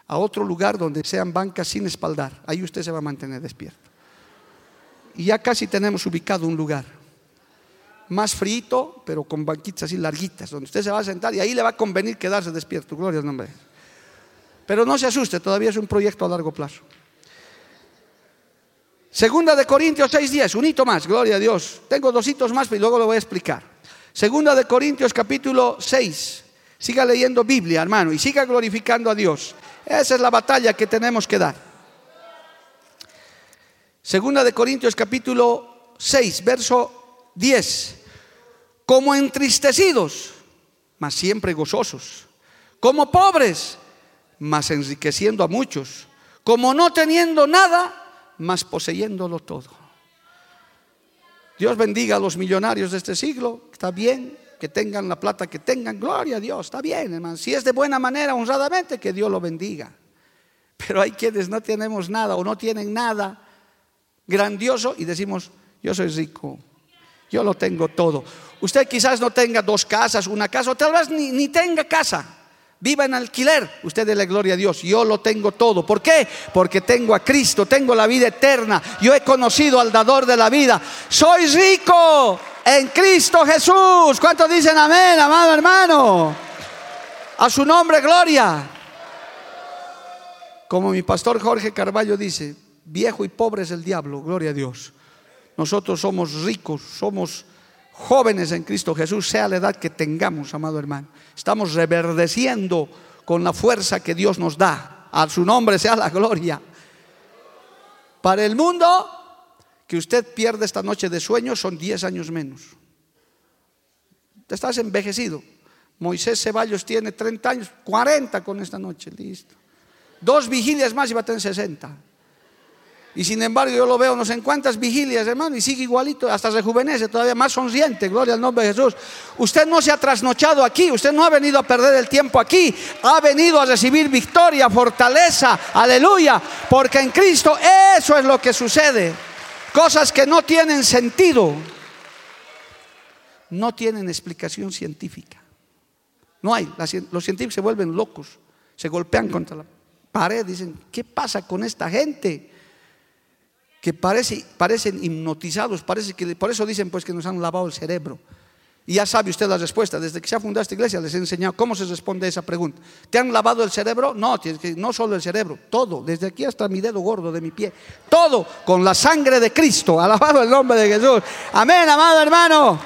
a otro lugar donde sean bancas sin espaldar. Ahí usted se va a mantener despierto. Y ya casi tenemos ubicado un lugar. Más frito, pero con banquitas así larguitas, donde usted se va a sentar y ahí le va a convenir quedarse despierto. Gloria al nombre. Pero no se asuste, todavía es un proyecto a largo plazo. Segunda de Corintios 6:10, un hito más, gloria a Dios. Tengo dos hitos más, pero luego lo voy a explicar. Segunda de Corintios capítulo 6. Siga leyendo Biblia, hermano, y siga glorificando a Dios. Esa es la batalla que tenemos que dar. Segunda de Corintios capítulo 6, verso 10. Como entristecidos, mas siempre gozosos. Como pobres, mas enriqueciendo a muchos, como no teniendo nada, mas poseyéndolo todo. Dios bendiga a los millonarios de este siglo, está bien, que tengan la plata que tengan, gloria a Dios, está bien, hermano. Si es de buena manera, honradamente, que Dios lo bendiga. Pero hay quienes no tenemos nada o no tienen nada grandioso y decimos, yo soy rico, yo lo tengo todo. Usted quizás no tenga dos casas, una casa, o tal vez ni, ni tenga casa viva en alquiler, usted la gloria a Dios. Yo lo tengo todo. ¿Por qué? Porque tengo a Cristo, tengo la vida eterna. Yo he conocido al dador de la vida. Soy rico en Cristo Jesús. ¿Cuántos dicen amén, amado hermano? A su nombre, gloria. Como mi pastor Jorge Carballo dice, viejo y pobre es el diablo, gloria a Dios. Nosotros somos ricos, somos jóvenes en Cristo Jesús, sea la edad que tengamos, amado hermano. Estamos reverdeciendo con la fuerza que Dios nos da. A su nombre sea la gloria. Para el mundo, que usted pierde esta noche de sueño son 10 años menos. Estás envejecido. Moisés Ceballos tiene 30 años, 40 con esta noche, listo. Dos vigilias más y va a tener 60. Y sin embargo yo lo veo no sé en cuántas vigilias, hermano, y sigue igualito, hasta rejuvenece, todavía más sonriente, gloria al nombre de Jesús. Usted no se ha trasnochado aquí, usted no ha venido a perder el tiempo aquí, ha venido a recibir victoria, fortaleza, aleluya, porque en Cristo eso es lo que sucede. Cosas que no tienen sentido, no tienen explicación científica. No hay, los científicos se vuelven locos, se golpean contra la pared, dicen, ¿qué pasa con esta gente? Que parece, parecen hipnotizados, parece que por eso dicen pues que nos han lavado el cerebro. Y ya sabe usted la respuesta. Desde que se ha fundado esta iglesia les he enseñado cómo se responde a esa pregunta. ¿Te han lavado el cerebro? No, no solo el cerebro, todo, desde aquí hasta mi dedo gordo de mi pie. Todo con la sangre de Cristo. Alabado el nombre de Jesús. Amén, amado hermano.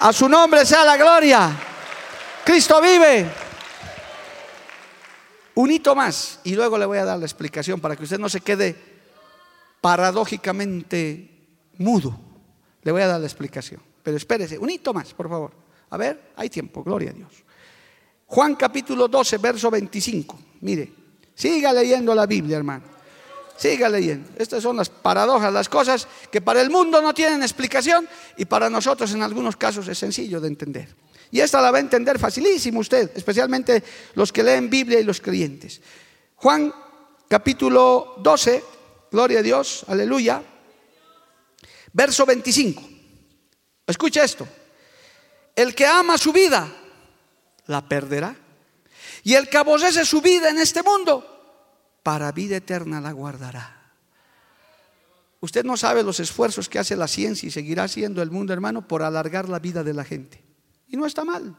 A su nombre sea la gloria. Cristo vive. Un hito más y luego le voy a dar la explicación para que usted no se quede paradójicamente mudo. Le voy a dar la explicación. Pero espérese, un hito más, por favor. A ver, hay tiempo, gloria a Dios. Juan capítulo 12, verso 25. Mire, siga leyendo la Biblia, hermano. Siga leyendo. Estas son las paradojas, las cosas que para el mundo no tienen explicación y para nosotros en algunos casos es sencillo de entender. Y esta la va a entender facilísimo usted, especialmente los que leen Biblia y los creyentes. Juan capítulo 12, Gloria a Dios, aleluya. Verso 25. Escucha esto. El que ama su vida, la perderá. Y el que aborrece su vida en este mundo, para vida eterna la guardará. Usted no sabe los esfuerzos que hace la ciencia y seguirá haciendo el mundo, hermano, por alargar la vida de la gente. Y no está mal.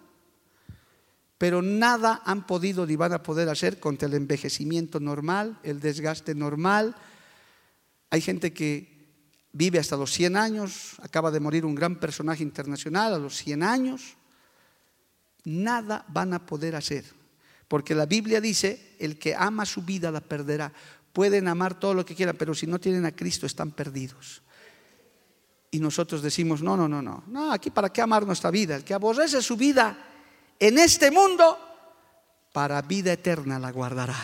Pero nada han podido ni van a poder hacer contra el envejecimiento normal, el desgaste normal, hay gente que vive hasta los 100 años, acaba de morir un gran personaje internacional a los 100 años. Nada van a poder hacer, porque la Biblia dice, el que ama su vida la perderá. Pueden amar todo lo que quieran, pero si no tienen a Cristo están perdidos. Y nosotros decimos, no, no, no, no, no, aquí para qué amar nuestra vida. El que aborrece su vida en este mundo, para vida eterna la guardará.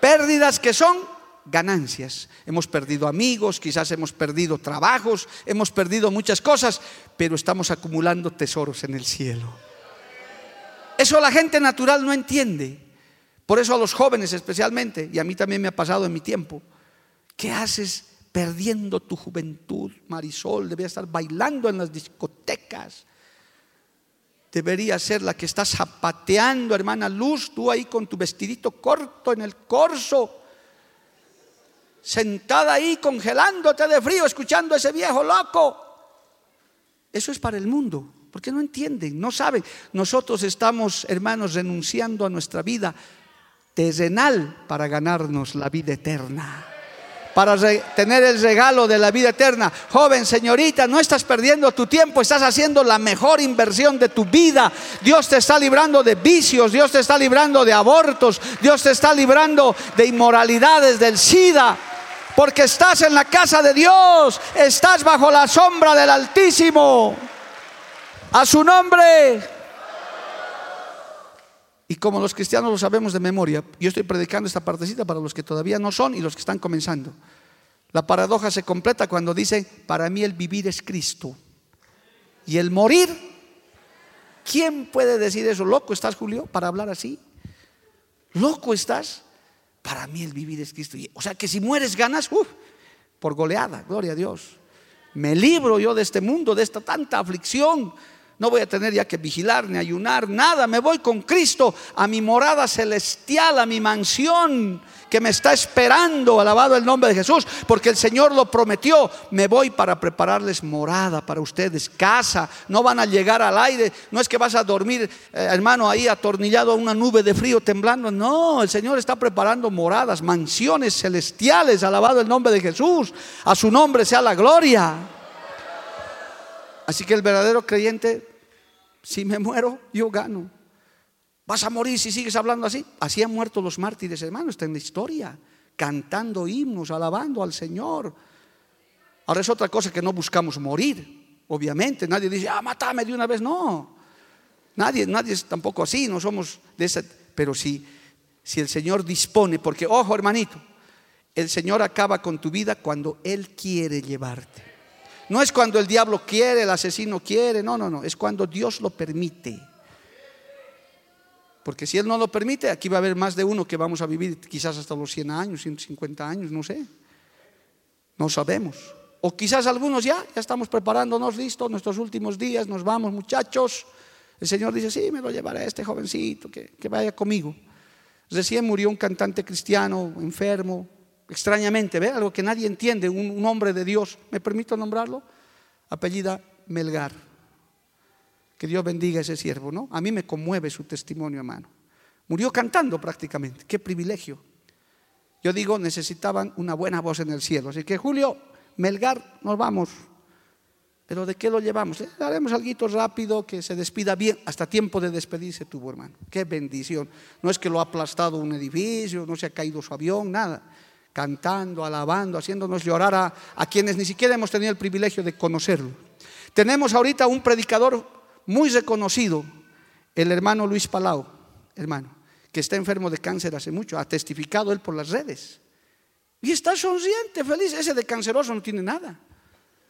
Pérdidas que son ganancias. Hemos perdido amigos, quizás hemos perdido trabajos, hemos perdido muchas cosas, pero estamos acumulando tesoros en el cielo. Eso la gente natural no entiende. Por eso a los jóvenes especialmente, y a mí también me ha pasado en mi tiempo, ¿qué haces perdiendo tu juventud, Marisol? Debería estar bailando en las discotecas. Debería ser la que está zapateando, hermana Luz, tú ahí con tu vestidito corto en el corso, sentada ahí congelándote de frío, escuchando a ese viejo loco. Eso es para el mundo, porque no entienden, no saben. Nosotros estamos, hermanos, renunciando a nuestra vida terrenal para ganarnos la vida eterna. Para tener el regalo de la vida eterna. Joven, señorita, no estás perdiendo tu tiempo, estás haciendo la mejor inversión de tu vida. Dios te está librando de vicios, Dios te está librando de abortos, Dios te está librando de inmoralidades, del SIDA. Porque estás en la casa de Dios, estás bajo la sombra del Altísimo. A su nombre. Y como los cristianos lo sabemos de memoria, yo estoy predicando esta partecita para los que todavía no son y los que están comenzando. La paradoja se completa cuando dice, para mí el vivir es Cristo. Y el morir, ¿quién puede decir eso? ¿Loco estás, Julio, para hablar así? ¿Loco estás? Para mí el vivir es Cristo. O sea que si mueres ganas, por goleada, gloria a Dios. Me libro yo de este mundo, de esta tanta aflicción no voy a tener ya que vigilar ni ayunar, nada. Me voy con Cristo a mi morada celestial, a mi mansión que me está esperando. Alabado el nombre de Jesús, porque el Señor lo prometió. Me voy para prepararles morada para ustedes, casa. No van a llegar al aire. No es que vas a dormir, eh, hermano, ahí atornillado a una nube de frío temblando. No, el Señor está preparando moradas, mansiones celestiales. Alabado el nombre de Jesús. A su nombre sea la gloria. Así que el verdadero creyente, si me muero, yo gano. Vas a morir si sigues hablando así. Así han muerto los mártires, hermano, está en la historia, cantando himnos, alabando al Señor. Ahora es otra cosa que no buscamos morir, obviamente. Nadie dice, ah, mátame de una vez. No, nadie, nadie es tampoco así, no somos de ese. Pero si, si el Señor dispone, porque, ojo, hermanito, el Señor acaba con tu vida cuando Él quiere llevarte. No es cuando el diablo quiere, el asesino quiere, no, no, no, es cuando Dios lo permite. Porque si Él no lo permite, aquí va a haber más de uno que vamos a vivir quizás hasta los 100 años, 150 años, no sé. No sabemos. O quizás algunos ya, ya estamos preparándonos, listos, nuestros últimos días, nos vamos muchachos. El Señor dice, sí, me lo llevaré a este jovencito, que, que vaya conmigo. Recién murió un cantante cristiano, enfermo, extrañamente, ¿ve? Algo que nadie entiende, un, hombre de Dios, ¿me permito nombrarlo? Apellida Melgar. Que Dios bendiga a ese siervo, ¿no? A mí me conmueve su testimonio, hermano. Murió cantando prácticamente, qué privilegio. Yo digo, necesitaban una buena voz en el cielo. Así que Julio, Melgar, nos vamos. Pero ¿de qué lo llevamos? Le haremos algo rápido, que se despida bien. Hasta tiempo de despedirse tuvo, hermano. Qué bendición. No es que lo ha aplastado un edificio, no se ha caído su avión, nada cantando, alabando, haciéndonos llorar a, quienes ni siquiera hemos tenido el privilegio de conocerlo. Tenemos ahorita un predicador muy reconocido, el hermano Luis Palau, hermano, que está enfermo de cáncer hace mucho, ha testificado él por las redes. Y está sonriente, feliz, ese de canceroso no tiene nada.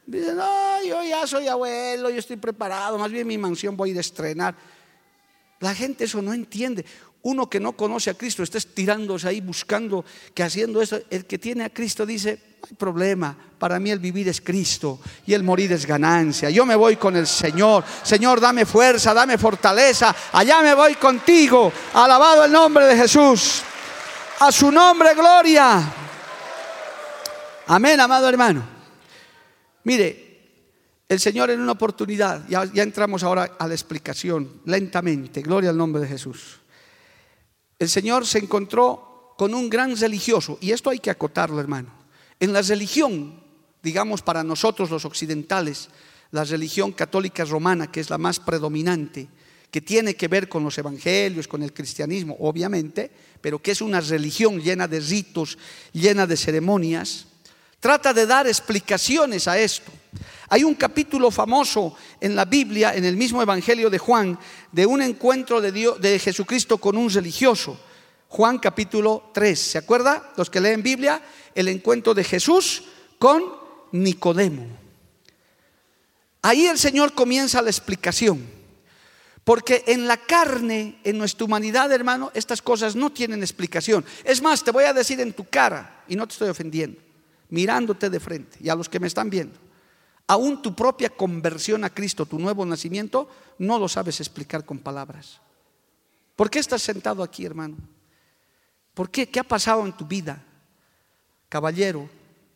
Dice, no, yo ya soy abuelo, yo estoy preparado, más bien mi mansión voy a estrenar. La gente eso no entiende uno que no conoce a Cristo está estirándose ahí buscando que haciendo eso, el que tiene a Cristo dice, no hay problema, para mí el vivir es Cristo y el morir es ganancia. Yo me voy con el Señor. Señor, dame fuerza, dame fortaleza. Allá me voy contigo. Alabado el nombre de Jesús. A su nombre, gloria. Amén, amado hermano. Mire, el Señor en una oportunidad, ya, ya entramos ahora a la explicación, lentamente, gloria al nombre de Jesús el Señor se encontró con un gran religioso, y esto hay que acotarlo, hermano. En la religión, digamos para nosotros los occidentales, la religión católica romana, que es la más predominante, que tiene que ver con los evangelios, con el cristianismo, obviamente, pero que es una religión llena de ritos, llena de ceremonias, trata de dar explicaciones a esto. Hay un capítulo famoso en la Biblia, en el mismo Evangelio de Juan, de un encuentro de, Dios, de Jesucristo con un religioso. Juan capítulo 3. ¿Se acuerda? Los que leen Biblia, el encuentro de Jesús con Nicodemo. Ahí el Señor comienza la explicación. Porque en la carne, en nuestra humanidad, hermano, estas cosas no tienen explicación. Es más, te voy a decir en tu cara, y no te estoy ofendiendo, mirándote de frente, y a los que me están viendo, aún tu propia conversión a Cristo, tu nuevo nacimiento, no lo sabes explicar con palabras. ¿Por qué estás sentado aquí, hermano? ¿Por qué? ¿Qué ha pasado en tu vida? Caballero,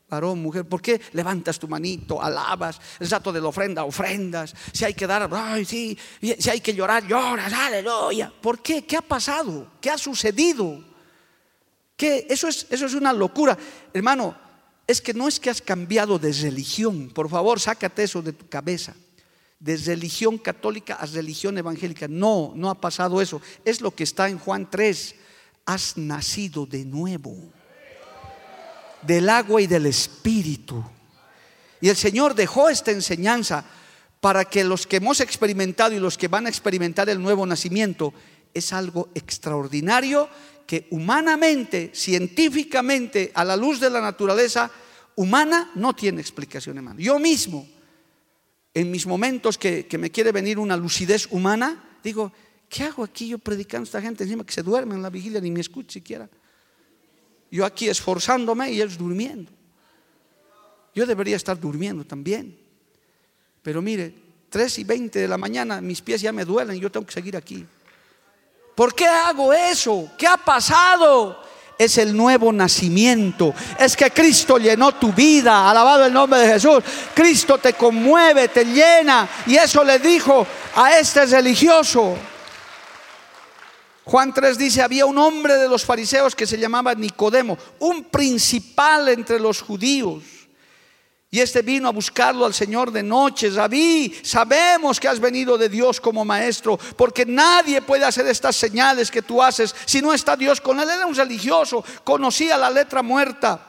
varón, mujer, ¿por qué levantas tu manito, alabas, el rato de la ofrenda, ofrendas, si hay que dar, sí, si hay que llorar, lloras, aleluya. ¿Por qué? ¿Qué ha pasado? ¿Qué ha sucedido? ¿Qué? Eso es, eso es una locura. Hermano, es que no es que has cambiado de religión, por favor, sácate eso de tu cabeza. De religión católica a religión evangélica. No, no ha pasado eso. Es lo que está en Juan 3. Has nacido de nuevo del agua y del espíritu. Y el Señor dejó esta enseñanza para que los que hemos experimentado y los que van a experimentar el nuevo nacimiento es algo extraordinario que humanamente, científicamente, a la luz de la naturaleza humana, no tiene explicación, hermano. Yo mismo, en mis momentos que, que me quiere venir una lucidez humana, digo, ¿qué hago aquí yo predicando a esta gente encima que se duerme en la vigilia ni me escucha siquiera? Yo aquí esforzándome y ellos durmiendo. Yo debería estar durmiendo también. Pero mire, 3 y 20 de la mañana mis pies ya me duelen y yo tengo que seguir aquí. ¿Por qué hago eso? ¿Qué ha pasado? Es el nuevo nacimiento. Es que Cristo llenó tu vida. Alabado el nombre de Jesús. Cristo te conmueve, te llena. Y eso le dijo a este religioso. Juan 3 dice, había un hombre de los fariseos que se llamaba Nicodemo, un principal entre los judíos. Y este vino a buscarlo al Señor de noche. Rabí, sabemos que has venido de Dios como maestro, porque nadie puede hacer estas señales que tú haces si no está Dios con él. Era un religioso, conocía la letra muerta.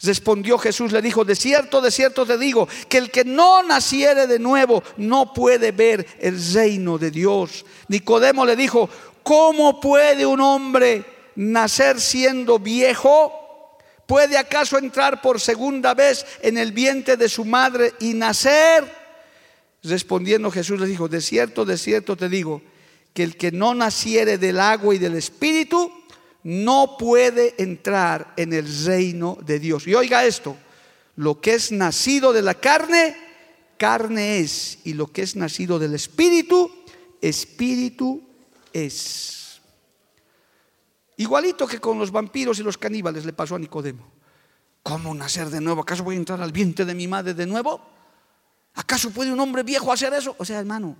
Respondió Jesús, le dijo, de cierto, de cierto te digo, que el que no naciere de nuevo no puede ver el reino de Dios. Nicodemo le dijo, ¿Cómo puede un hombre nacer siendo viejo? ¿Puede acaso entrar por segunda vez en el vientre de su madre y nacer? Respondiendo Jesús le dijo, de cierto, de cierto te digo, que el que no naciere del agua y del espíritu, no puede entrar en el reino de Dios. Y oiga esto, lo que es nacido de la carne, carne es, y lo que es nacido del espíritu, espíritu es. Igualito que con los vampiros y los caníbales le pasó a Nicodemo. ¿Cómo nacer de nuevo? ¿Acaso voy a entrar al vientre de mi madre de nuevo? ¿Acaso puede un hombre viejo hacer eso? O sea, hermano,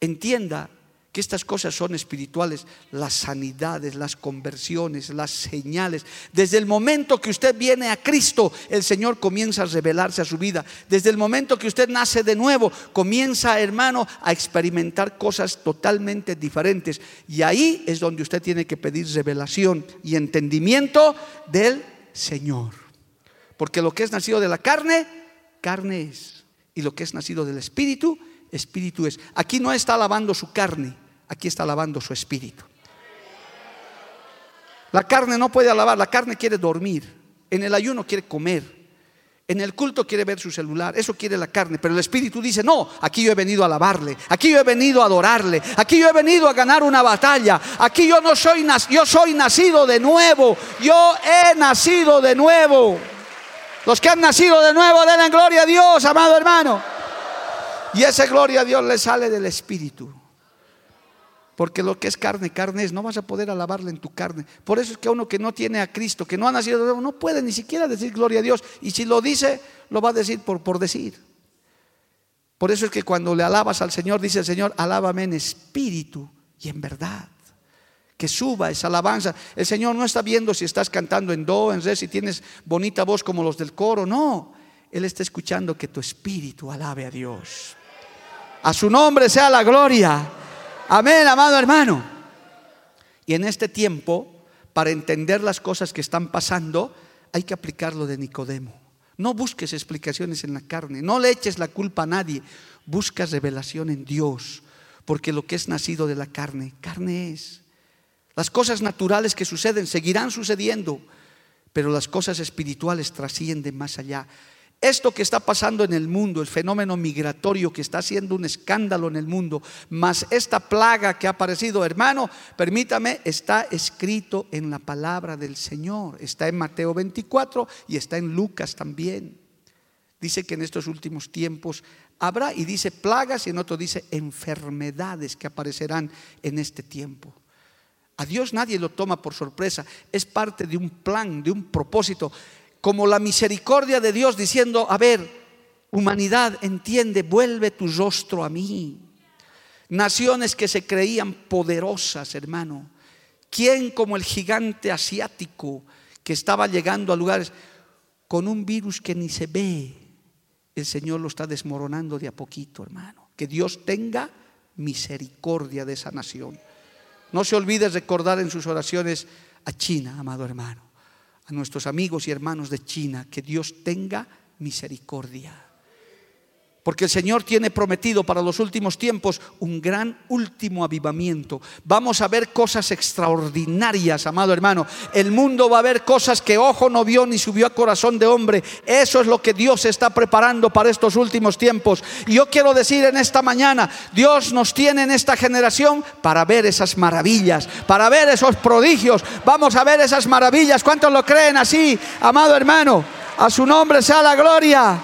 entienda que estas cosas son espirituales, las sanidades, las conversiones, las señales. Desde el momento que usted viene a Cristo, el Señor comienza a revelarse a su vida. Desde el momento que usted nace de nuevo, comienza, hermano, a experimentar cosas totalmente diferentes. Y ahí es donde usted tiene que pedir revelación y entendimiento del Señor. Porque lo que es nacido de la carne, carne es. Y lo que es nacido del Espíritu, espíritu es. Aquí no está lavando su carne, aquí está lavando su espíritu. La carne no puede alabar, la carne quiere dormir, en el ayuno quiere comer, en el culto quiere ver su celular, eso quiere la carne, pero el espíritu dice, no, aquí yo he venido a alabarle, aquí yo he venido a adorarle, aquí yo he venido a ganar una batalla, aquí yo no soy, yo soy nacido de nuevo, yo he nacido de nuevo. Los que han nacido de nuevo, den gloria a Dios, amado hermano. Y esa gloria a Dios le sale del Espíritu. Porque lo que es carne, carne es, no vas a poder alabarle en tu carne. Por eso es que uno que no tiene a Cristo, que no ha nacido de nuevo, no puede ni siquiera decir gloria a Dios. Y si lo dice, lo va a decir por, por decir. Por eso es que cuando le alabas al Señor, dice el Señor, alábame en espíritu y en verdad. Que suba esa alabanza. El Señor no está viendo si estás cantando en do, en re, si tienes bonita voz como los del coro. No, Él está escuchando que tu espíritu alabe a Dios. A su nombre sea la gloria. Amén, amado hermano. Y en este tiempo, para entender las cosas que están pasando, hay que aplicarlo de Nicodemo. No busques explicaciones en la carne, no le eches la culpa a nadie, buscas revelación en Dios, porque lo que es nacido de la carne, carne es. Las cosas naturales que suceden seguirán sucediendo, pero las cosas espirituales trascienden más allá. Esto que está pasando en el mundo, el fenómeno migratorio que está haciendo un escándalo en el mundo, más esta plaga que ha aparecido, hermano, permítame, está escrito en la palabra del Señor. Está en Mateo 24 y está en Lucas también. Dice que en estos últimos tiempos habrá, y dice plagas, y en otro dice enfermedades que aparecerán en este tiempo. A Dios nadie lo toma por sorpresa, es parte de un plan, de un propósito como la misericordia de Dios diciendo, a ver, humanidad, entiende, vuelve tu rostro a mí. Naciones que se creían poderosas, hermano. ¿Quién como el gigante asiático que estaba llegando a lugares con un virus que ni se ve? El Señor lo está desmoronando de a poquito, hermano. Que Dios tenga misericordia de esa nación. No se olvide recordar en sus oraciones a China, amado hermano a nuestros amigos y hermanos de China, que Dios tenga misericordia. Porque el Señor tiene prometido para los últimos tiempos un gran último avivamiento. Vamos a ver cosas extraordinarias, amado hermano. El mundo va a ver cosas que ojo no vio ni subió a corazón de hombre. Eso es lo que Dios está preparando para estos últimos tiempos. Y yo quiero decir en esta mañana, Dios nos tiene en esta generación para ver esas maravillas, para ver esos prodigios. Vamos a ver esas maravillas. ¿Cuántos lo creen así, amado hermano? A su nombre sea la gloria.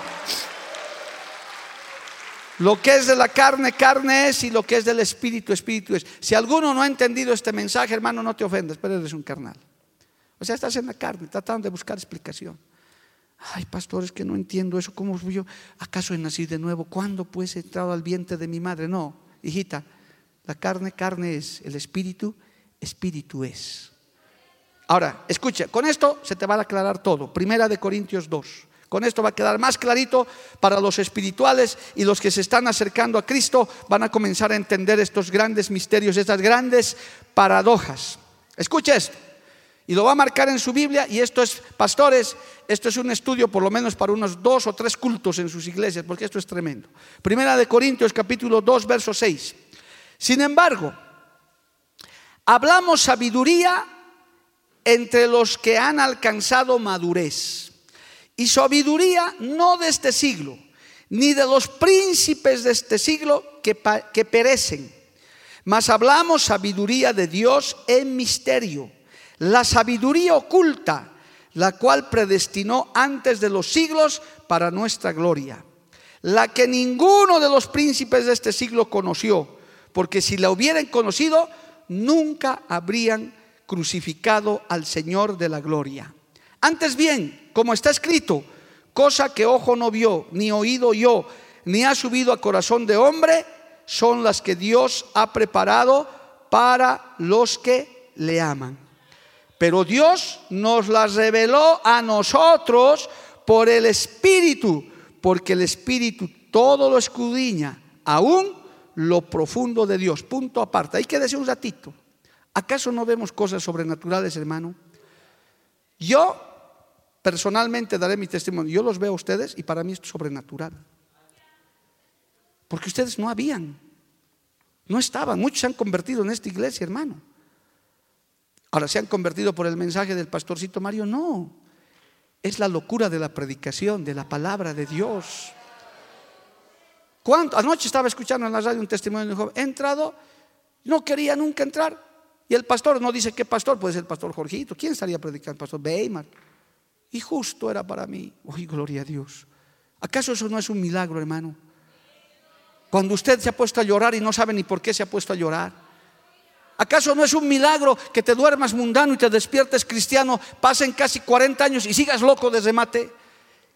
Lo que es de la carne, carne es, y lo que es del espíritu, espíritu es. Si alguno no ha entendido este mensaje, hermano, no te ofendas, pero eres un carnal. O sea, estás en la carne, tratando de buscar explicación. Ay, pastor, es que no entiendo eso. ¿Cómo yo? ¿Acaso he nacido de nuevo? ¿Cuándo pues he entrado al vientre de mi madre? No, hijita, la carne, carne es. El espíritu, espíritu es. Ahora, escucha, con esto se te va a aclarar todo. Primera de Corintios 2. Con esto va a quedar más clarito para los espirituales y los que se están acercando a Cristo van a comenzar a entender estos grandes misterios, estas grandes paradojas. Escucha esto. Y lo va a marcar en su Biblia y esto es, pastores, esto es un estudio por lo menos para unos dos o tres cultos en sus iglesias, porque esto es tremendo. Primera de Corintios capítulo 2, verso 6. Sin embargo, hablamos sabiduría entre los que han alcanzado madurez y sabiduría no de este siglo, ni de los príncipes de este siglo que, perecen, mas hablamos sabiduría de Dios en misterio, la sabiduría oculta, la cual predestinó antes de los siglos para nuestra gloria, la que ninguno de los príncipes de este siglo conoció, porque si la hubieran conocido, nunca habrían crucificado al Señor de la gloria. Antes bien, como está escrito, cosa que ojo no vio, ni oído yo, ni ha subido a corazón de hombre, son las que Dios ha preparado para los que le aman. Pero Dios nos las reveló a nosotros por el Espíritu, porque el Espíritu todo lo escudriña, aún lo profundo de Dios. Punto aparte. Hay que decir un ratito. ¿Acaso no vemos cosas sobrenaturales, hermano? Yo personalmente daré mi testimonio. Yo los veo a ustedes y para mí es sobrenatural. Porque ustedes no habían, no estaban. Muchos se han convertido en esta iglesia, hermano. Ahora, ¿se han convertido por el mensaje del pastorcito Mario? No. Es la locura de la predicación, de la palabra de Dios. ¿Cuánto? Anoche estaba escuchando en la radio un testimonio de un joven. He entrado, no quería nunca entrar. Y el pastor no dice qué pastor, puede ser el pastor Jorgito. ¿Quién estaría predicando? Pastor Weimar y justo era para mí. Uy, gloria a Dios. ¿Acaso eso no es un milagro, hermano? Cuando usted se ha puesto a llorar y no sabe ni por qué se ha puesto a llorar. ¿Acaso no es un milagro que te duermas mundano y te despiertes cristiano, pasen casi 40 años y sigas loco de remate?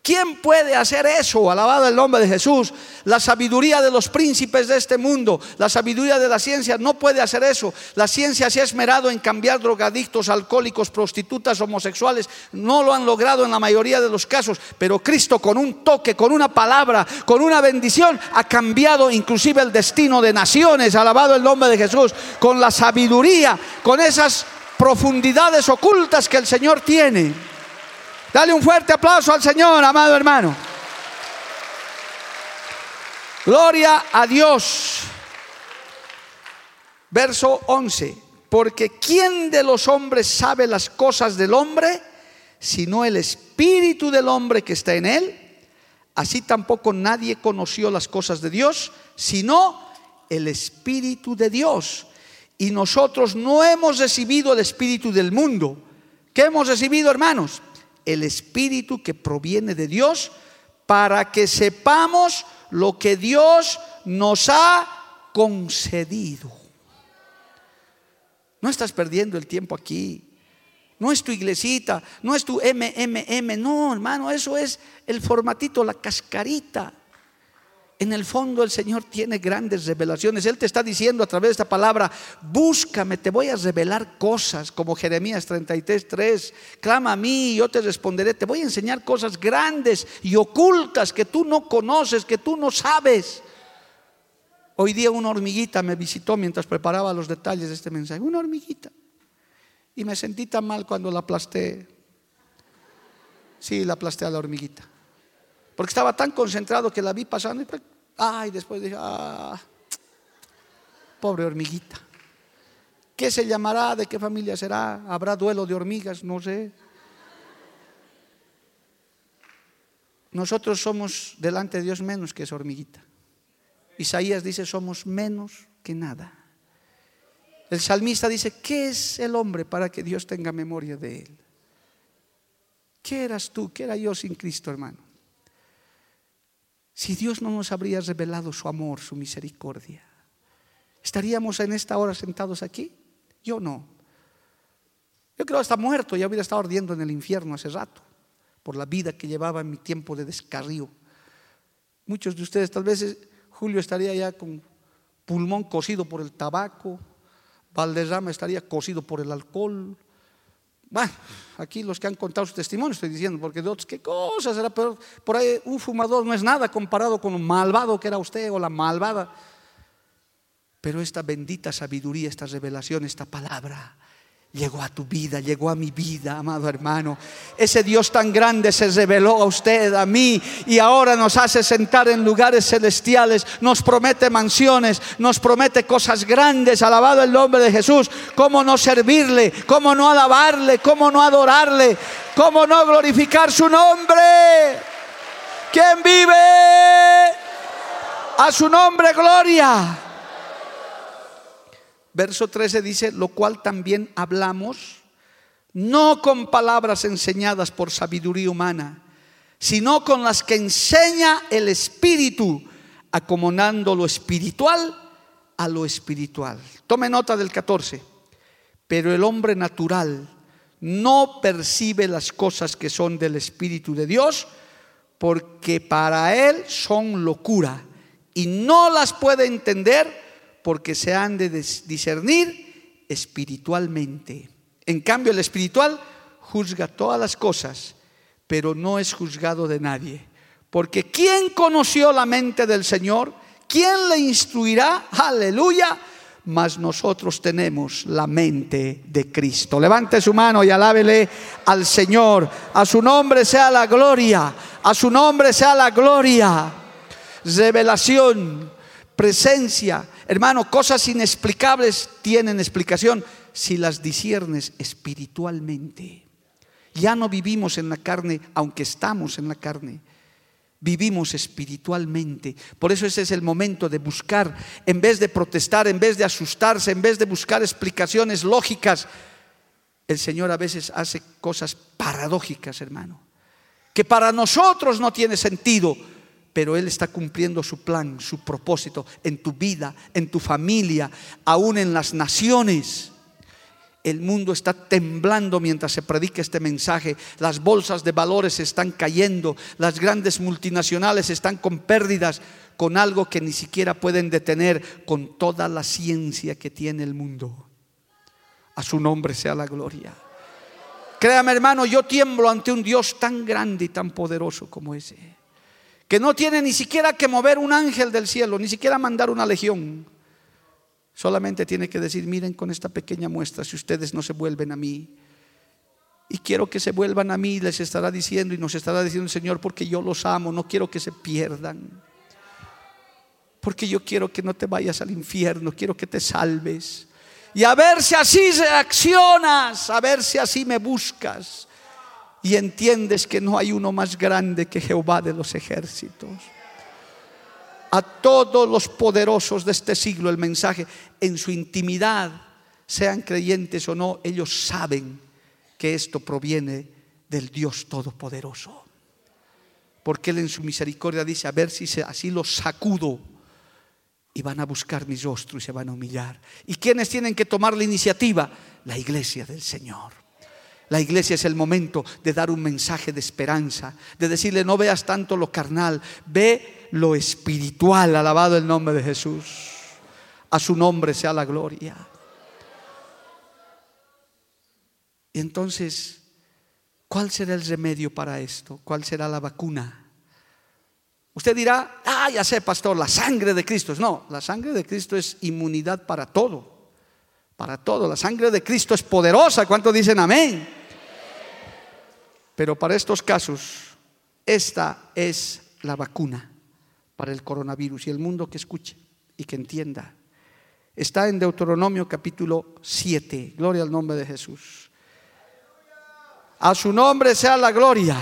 ¿Quién puede hacer eso? Alabado el nombre de Jesús. La sabiduría de los príncipes de este mundo, la sabiduría de la ciencia no puede hacer eso. La ciencia se ha esmerado en cambiar drogadictos, alcohólicos, prostitutas, homosexuales. No lo han logrado en la mayoría de los casos. Pero Cristo con un toque, con una palabra, con una bendición, ha cambiado inclusive el destino de naciones. Alabado el nombre de Jesús. Con la sabiduría, con esas profundidades ocultas que el Señor tiene. Dale un fuerte aplauso al Señor, amado hermano. Gloria a Dios. Verso 11. Porque ¿quién de los hombres sabe las cosas del hombre, sino el espíritu del hombre que está en él? Así tampoco nadie conoció las cosas de Dios, sino el espíritu de Dios. Y nosotros no hemos recibido el espíritu del mundo. ¿Qué hemos recibido, hermanos? El espíritu que proviene de Dios para que sepamos lo que Dios nos ha concedido. No estás perdiendo el tiempo aquí. No es tu iglesita, no es tu MMM, no, hermano, eso es el formatito, la cascarita. En el fondo el Señor tiene grandes revelaciones. Él te está diciendo a través de esta palabra, búscame, te voy a revelar cosas, como Jeremías 33, 3. Clama a mí y yo te responderé. Te voy a enseñar cosas grandes y ocultas que tú no conoces, que tú no sabes. Hoy día una hormiguita me visitó mientras preparaba los detalles de este mensaje. Una hormiguita. Y me sentí tan mal cuando la aplasté. Sí, la aplasté a la hormiguita. Porque estaba tan concentrado que la vi pasando y ay, después dije, ah, pobre hormiguita. ¿Qué se llamará? ¿De qué familia será? ¿Habrá duelo de hormigas? No sé. Nosotros somos delante de Dios menos que esa hormiguita. Isaías dice, somos menos que nada. El salmista dice, ¿qué es el hombre para que Dios tenga memoria de él? ¿Qué eras tú? ¿Qué era yo sin Cristo, hermano? Si Dios no nos habría revelado su amor, su misericordia, ¿estaríamos en esta hora sentados aquí? Yo no. Yo creo hasta muerto, ya hubiera estado ardiendo en el infierno hace rato, por la vida que llevaba en mi tiempo de descarrío. Muchos de ustedes, tal vez Julio estaría ya con pulmón cocido por el tabaco, Valderrama estaría cocido por el alcohol. Bueno, aquí los que han contado su testimonio estoy diciendo, porque de otros, ¿qué cosas era peor? Por ahí un fumador no es nada comparado con un malvado que era usted o la malvada. Pero esta bendita sabiduría, esta revelación, esta palabra, llegó a tu vida, llegó a mi vida, amado hermano. Ese Dios tan grande se reveló a usted, a mí, y ahora nos hace sentar en lugares celestiales, nos promete mansiones, nos promete cosas grandes, alabado el nombre de Jesús. ¿Cómo no servirle? ¿Cómo no alabarle? ¿Cómo no adorarle? ¿Cómo no glorificar su nombre? ¿Quién vive? A su nombre, gloria. Verso 13 dice, lo cual también hablamos, no con palabras enseñadas por sabiduría humana, sino con las que enseña el Espíritu, acomodando lo espiritual a lo espiritual. Tome nota del 14. Pero el hombre natural no percibe las cosas que son del Espíritu de Dios, porque para él son locura y no las puede entender porque se han de discernir espiritualmente. En cambio, el espiritual juzga todas las cosas, pero no es juzgado de nadie. Porque ¿quién conoció la mente del Señor? ¿Quién le instruirá? Aleluya. Mas nosotros tenemos la mente de Cristo. Levante su mano y alábele al Señor. A su nombre sea la gloria. A su nombre sea la gloria. Revelación, presencia, Hermano, cosas inexplicables tienen explicación si las disiernes espiritualmente. Ya no vivimos en la carne, aunque estamos en la carne. Vivimos espiritualmente. Por eso ese es el momento de buscar, en vez de protestar, en vez de asustarse, en vez de buscar explicaciones lógicas. El Señor a veces hace cosas paradójicas, hermano, que para nosotros no tiene sentido, pero Él está cumpliendo su plan, su propósito en tu vida, en tu familia, aún en las naciones. El mundo está temblando mientras se predica este mensaje. Las bolsas de valores están cayendo. Las grandes multinacionales están con pérdidas, con algo que ni siquiera pueden detener, con toda la ciencia que tiene el mundo. A su nombre sea la gloria. Créame hermano, yo tiemblo ante un Dios tan grande y tan poderoso como ese que no tiene ni siquiera que mover un ángel del cielo, ni siquiera mandar una legión. Solamente tiene que decir, miren con esta pequeña muestra, si ustedes no se vuelven a mí, Y quiero que se vuelvan a mí, les estará diciendo y nos estará diciendo el Señor, porque yo los amo, no quiero que se pierdan. Porque yo quiero que no te vayas al infierno, quiero que te salves. Y a ver si así reaccionas, a ver si así me buscas. Y entiendes que no hay uno más grande que Jehová de los ejércitos. A todos los poderosos de este siglo el mensaje en su intimidad, sean creyentes o no, ellos saben que esto proviene del Dios Todopoderoso. Porque Él en su misericordia dice, a ver si así los sacudo y van a buscar mi rostro y se van a humillar. ¿Y quiénes tienen que tomar la iniciativa? La iglesia del Señor. La iglesia es el momento de dar un mensaje de esperanza, de decirle no veas tanto lo carnal, ve lo espiritual, alabado el nombre de Jesús. A su nombre sea la gloria. Y entonces, ¿cuál será el remedio para esto? ¿Cuál será la vacuna? Usted dirá, ah, ya sé, pastor, la sangre de Cristo. No, la sangre de Cristo es inmunidad para todo. Para todo. La sangre de Cristo es poderosa. ¿Cuántos dicen amén? Pero para estos casos, esta es la vacuna para el coronavirus y el mundo que escuche y que entienda. Está en Deuteronomio capítulo 7. Gloria al nombre de Jesús. A su nombre sea la gloria.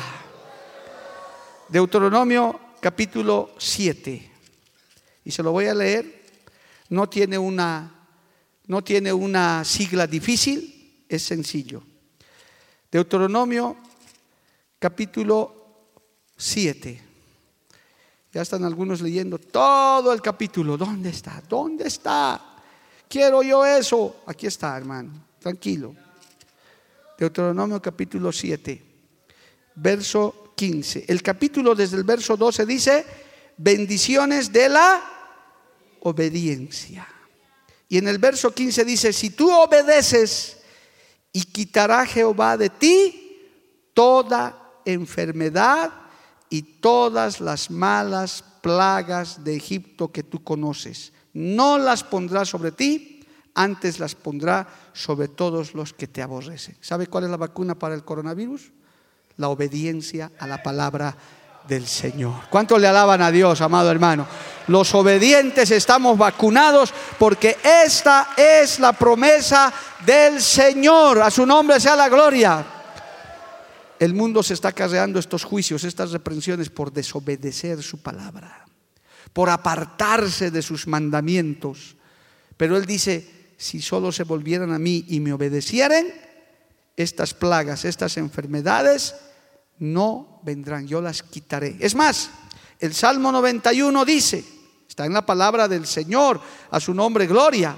Deuteronomio capítulo 7. Y se lo voy a leer. No tiene una no tiene una sigla difícil, es sencillo. Deuteronomio capítulo 7. Ya están algunos leyendo todo el capítulo. ¿Dónde está? ¿Dónde está? Quiero yo eso. Aquí está, hermano. Tranquilo. Deuteronomio capítulo 7, verso 15. El capítulo desde el verso 12 dice, bendiciones de la obediencia. Y en el verso 15 dice, si tú obedeces y quitará Jehová de ti toda enfermedad y todas las malas plagas de Egipto que tú conoces. No las pondrá sobre ti antes las pondrá sobre todos los que te aborrecen. ¿Sabe cuál es la vacuna para el coronavirus? La obediencia a la palabra del Señor. ¿Cuánto le alaban a Dios, amado hermano? Los obedientes estamos vacunados porque esta es la promesa del Señor. A su nombre sea la gloria. El mundo se está acarreando estos juicios, estas reprensiones por desobedecer su palabra, por apartarse de sus mandamientos. Pero Él dice, si solo se volvieran a mí y me obedecieran, estas plagas, estas enfermedades no vendrán, yo las quitaré. Es más, el Salmo 91 dice, está en la palabra del Señor, a su nombre gloria.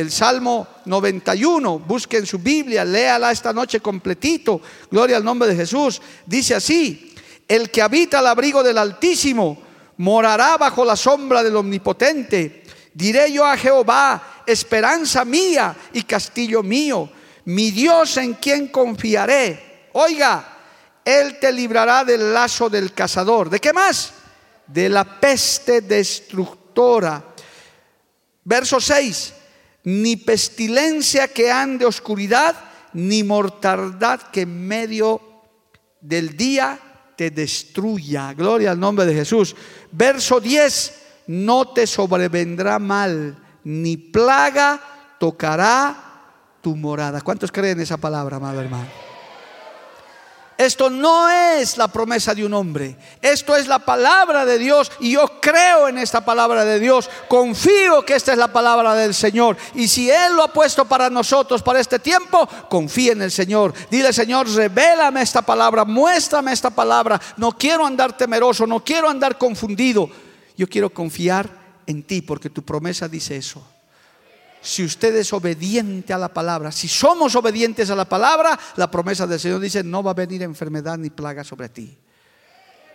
El Salmo 91, busquen su Biblia, léala esta noche completito, gloria al nombre de Jesús. Dice así, el que habita al abrigo del Altísimo morará bajo la sombra del Omnipotente. Diré yo a Jehová, esperanza mía y castillo mío, mi Dios en quien confiaré. Oiga, Él te librará del lazo del cazador. ¿De qué más? De la peste destructora. Verso 6. Ni pestilencia que ande oscuridad, ni mortandad que en medio del día te destruya. Gloria al nombre de Jesús. Verso 10. No te sobrevendrá mal ni plaga tocará tu morada. ¿Cuántos creen esa palabra, amado hermano? Esto no es la promesa de un hombre, esto es la palabra de Dios y yo creo en esta palabra de Dios, confío que esta es la palabra del Señor. Y si Él lo ha puesto para nosotros, para este tiempo, confía en el Señor. Dile Señor, revélame esta palabra, muéstrame esta palabra, no quiero andar temeroso, no quiero andar confundido, yo quiero confiar en ti, porque tu promesa dice eso. Si usted es obediente a la palabra, si somos obedientes a la palabra, la promesa del Señor dice, no va a venir enfermedad ni plaga sobre ti.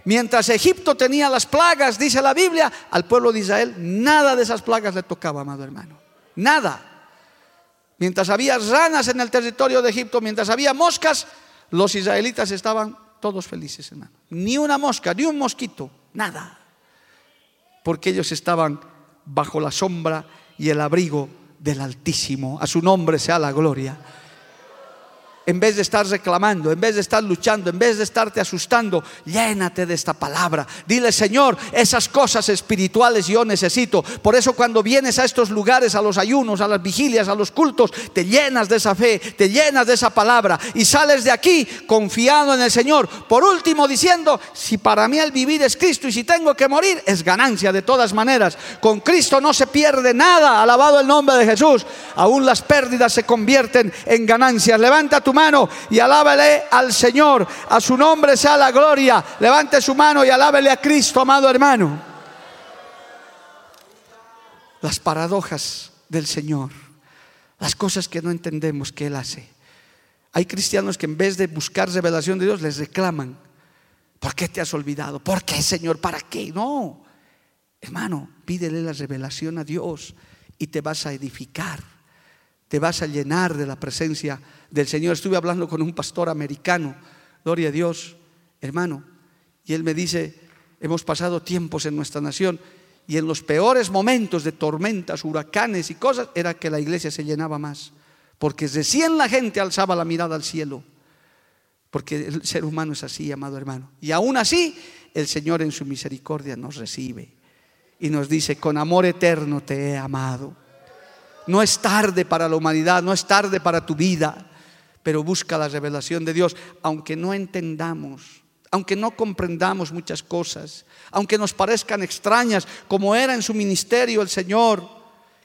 Mientras Egipto tenía las plagas, dice la Biblia, al pueblo de Israel nada de esas plagas le tocaba, amado hermano. Nada. Mientras había ranas en el territorio de Egipto, mientras había moscas, los israelitas estaban todos felices, hermano. Ni una mosca, ni un mosquito, nada porque ellos estaban bajo la sombra y el abrigo del Altísimo. A su nombre sea la gloria. En vez de estar reclamando, en vez de estar luchando, en vez de estarte asustando, llénate de esta palabra. Dile, Señor, esas cosas espirituales yo necesito. Por eso cuando vienes a estos lugares, a los ayunos, a las vigilias, a los cultos, te llenas de esa fe, te llenas de esa palabra y sales de aquí confiado en el Señor. Por último, diciendo, si para mí el vivir es Cristo y si tengo que morir, es ganancia de todas maneras. Con Cristo no se pierde nada. Alabado el nombre de Jesús. Aún las pérdidas se convierten en ganancias. Levanta tu y alábele al Señor. A su nombre sea la gloria. Levante su mano y alábele a Cristo, amado hermano. Las paradojas del Señor, las cosas que no entendemos que Él hace. Hay cristianos que en vez de buscar revelación de Dios les reclaman. ¿Por qué te has olvidado? ¿Por qué, Señor? ¿Para qué? No. Hermano, pídele la revelación a Dios y te vas a edificar. Te vas a llenar de la presencia del Señor. Estuve hablando con un pastor americano, gloria a Dios, hermano, y él me dice, hemos pasado tiempos en nuestra nación y en los peores momentos de tormentas, huracanes y cosas, era que la iglesia se llenaba más, porque recién la gente alzaba la mirada al cielo, porque el ser humano es así, amado hermano. Y aún así, el Señor en su misericordia nos recibe y nos dice, con amor eterno te he amado. No es tarde para la humanidad, no es tarde para tu vida pero busca la revelación de Dios, aunque no entendamos, aunque no comprendamos muchas cosas, aunque nos parezcan extrañas, como era en su ministerio el Señor.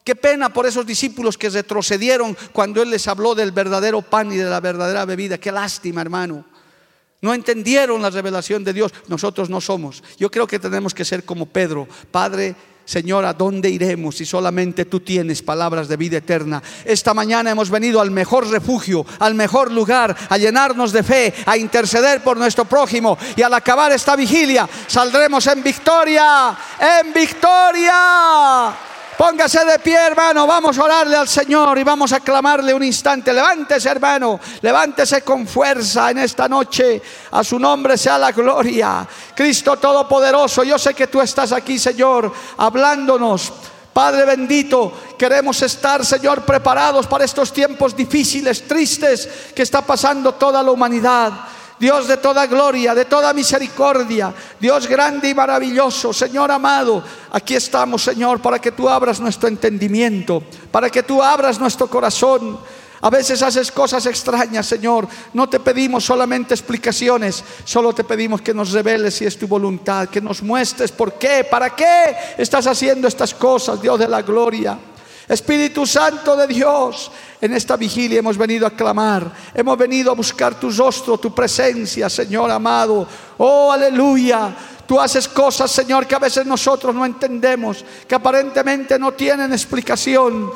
Qué pena por esos discípulos que retrocedieron cuando Él les habló del verdadero pan y de la verdadera bebida. Qué lástima, hermano. No entendieron la revelación de Dios. Nosotros no somos. Yo creo que tenemos que ser como Pedro. Padre, Señor, ¿a dónde iremos si solamente tú tienes palabras de vida eterna? Esta mañana hemos venido al mejor refugio, al mejor lugar, a llenarnos de fe, a interceder por nuestro prójimo y al acabar esta vigilia saldremos en victoria, en victoria. Póngase de pie, hermano. Vamos a orarle al Señor y vamos a clamarle un instante. Levántese, hermano. Levántese con fuerza en esta noche. A su nombre sea la gloria. Cristo Todopoderoso, yo sé que tú estás aquí, Señor, hablándonos. Padre bendito, queremos estar, Señor, preparados para estos tiempos difíciles, tristes que está pasando toda la humanidad. Dios de toda gloria, de toda misericordia, Dios grande y maravilloso, Señor amado, aquí estamos, Señor, para que tú abras nuestro entendimiento, para que tú abras nuestro corazón. A veces haces cosas extrañas, Señor. No te pedimos solamente explicaciones, solo te pedimos que nos reveles si es tu voluntad, que nos muestres por qué, para qué estás haciendo estas cosas, Dios de la gloria. Espíritu Santo de Dios, en esta vigilia hemos venido a clamar, hemos venido a buscar tu rostro, tu presencia, Señor amado. Oh, aleluya. Tú haces cosas, Señor, que a veces nosotros no entendemos, que aparentemente no tienen explicación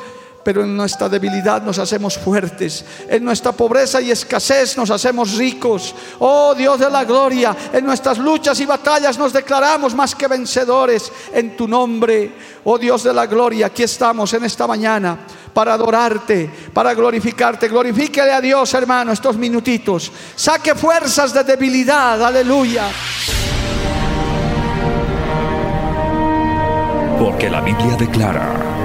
pero en nuestra debilidad nos hacemos fuertes, en nuestra pobreza y escasez nos hacemos ricos. Oh Dios de la gloria, en nuestras luchas y batallas nos declaramos más que vencedores en tu nombre. Oh Dios de la gloria, aquí estamos en esta mañana para adorarte, para glorificarte. Glorifíquele a Dios, hermano, estos minutitos. Saque fuerzas de debilidad, aleluya. Porque la Biblia declara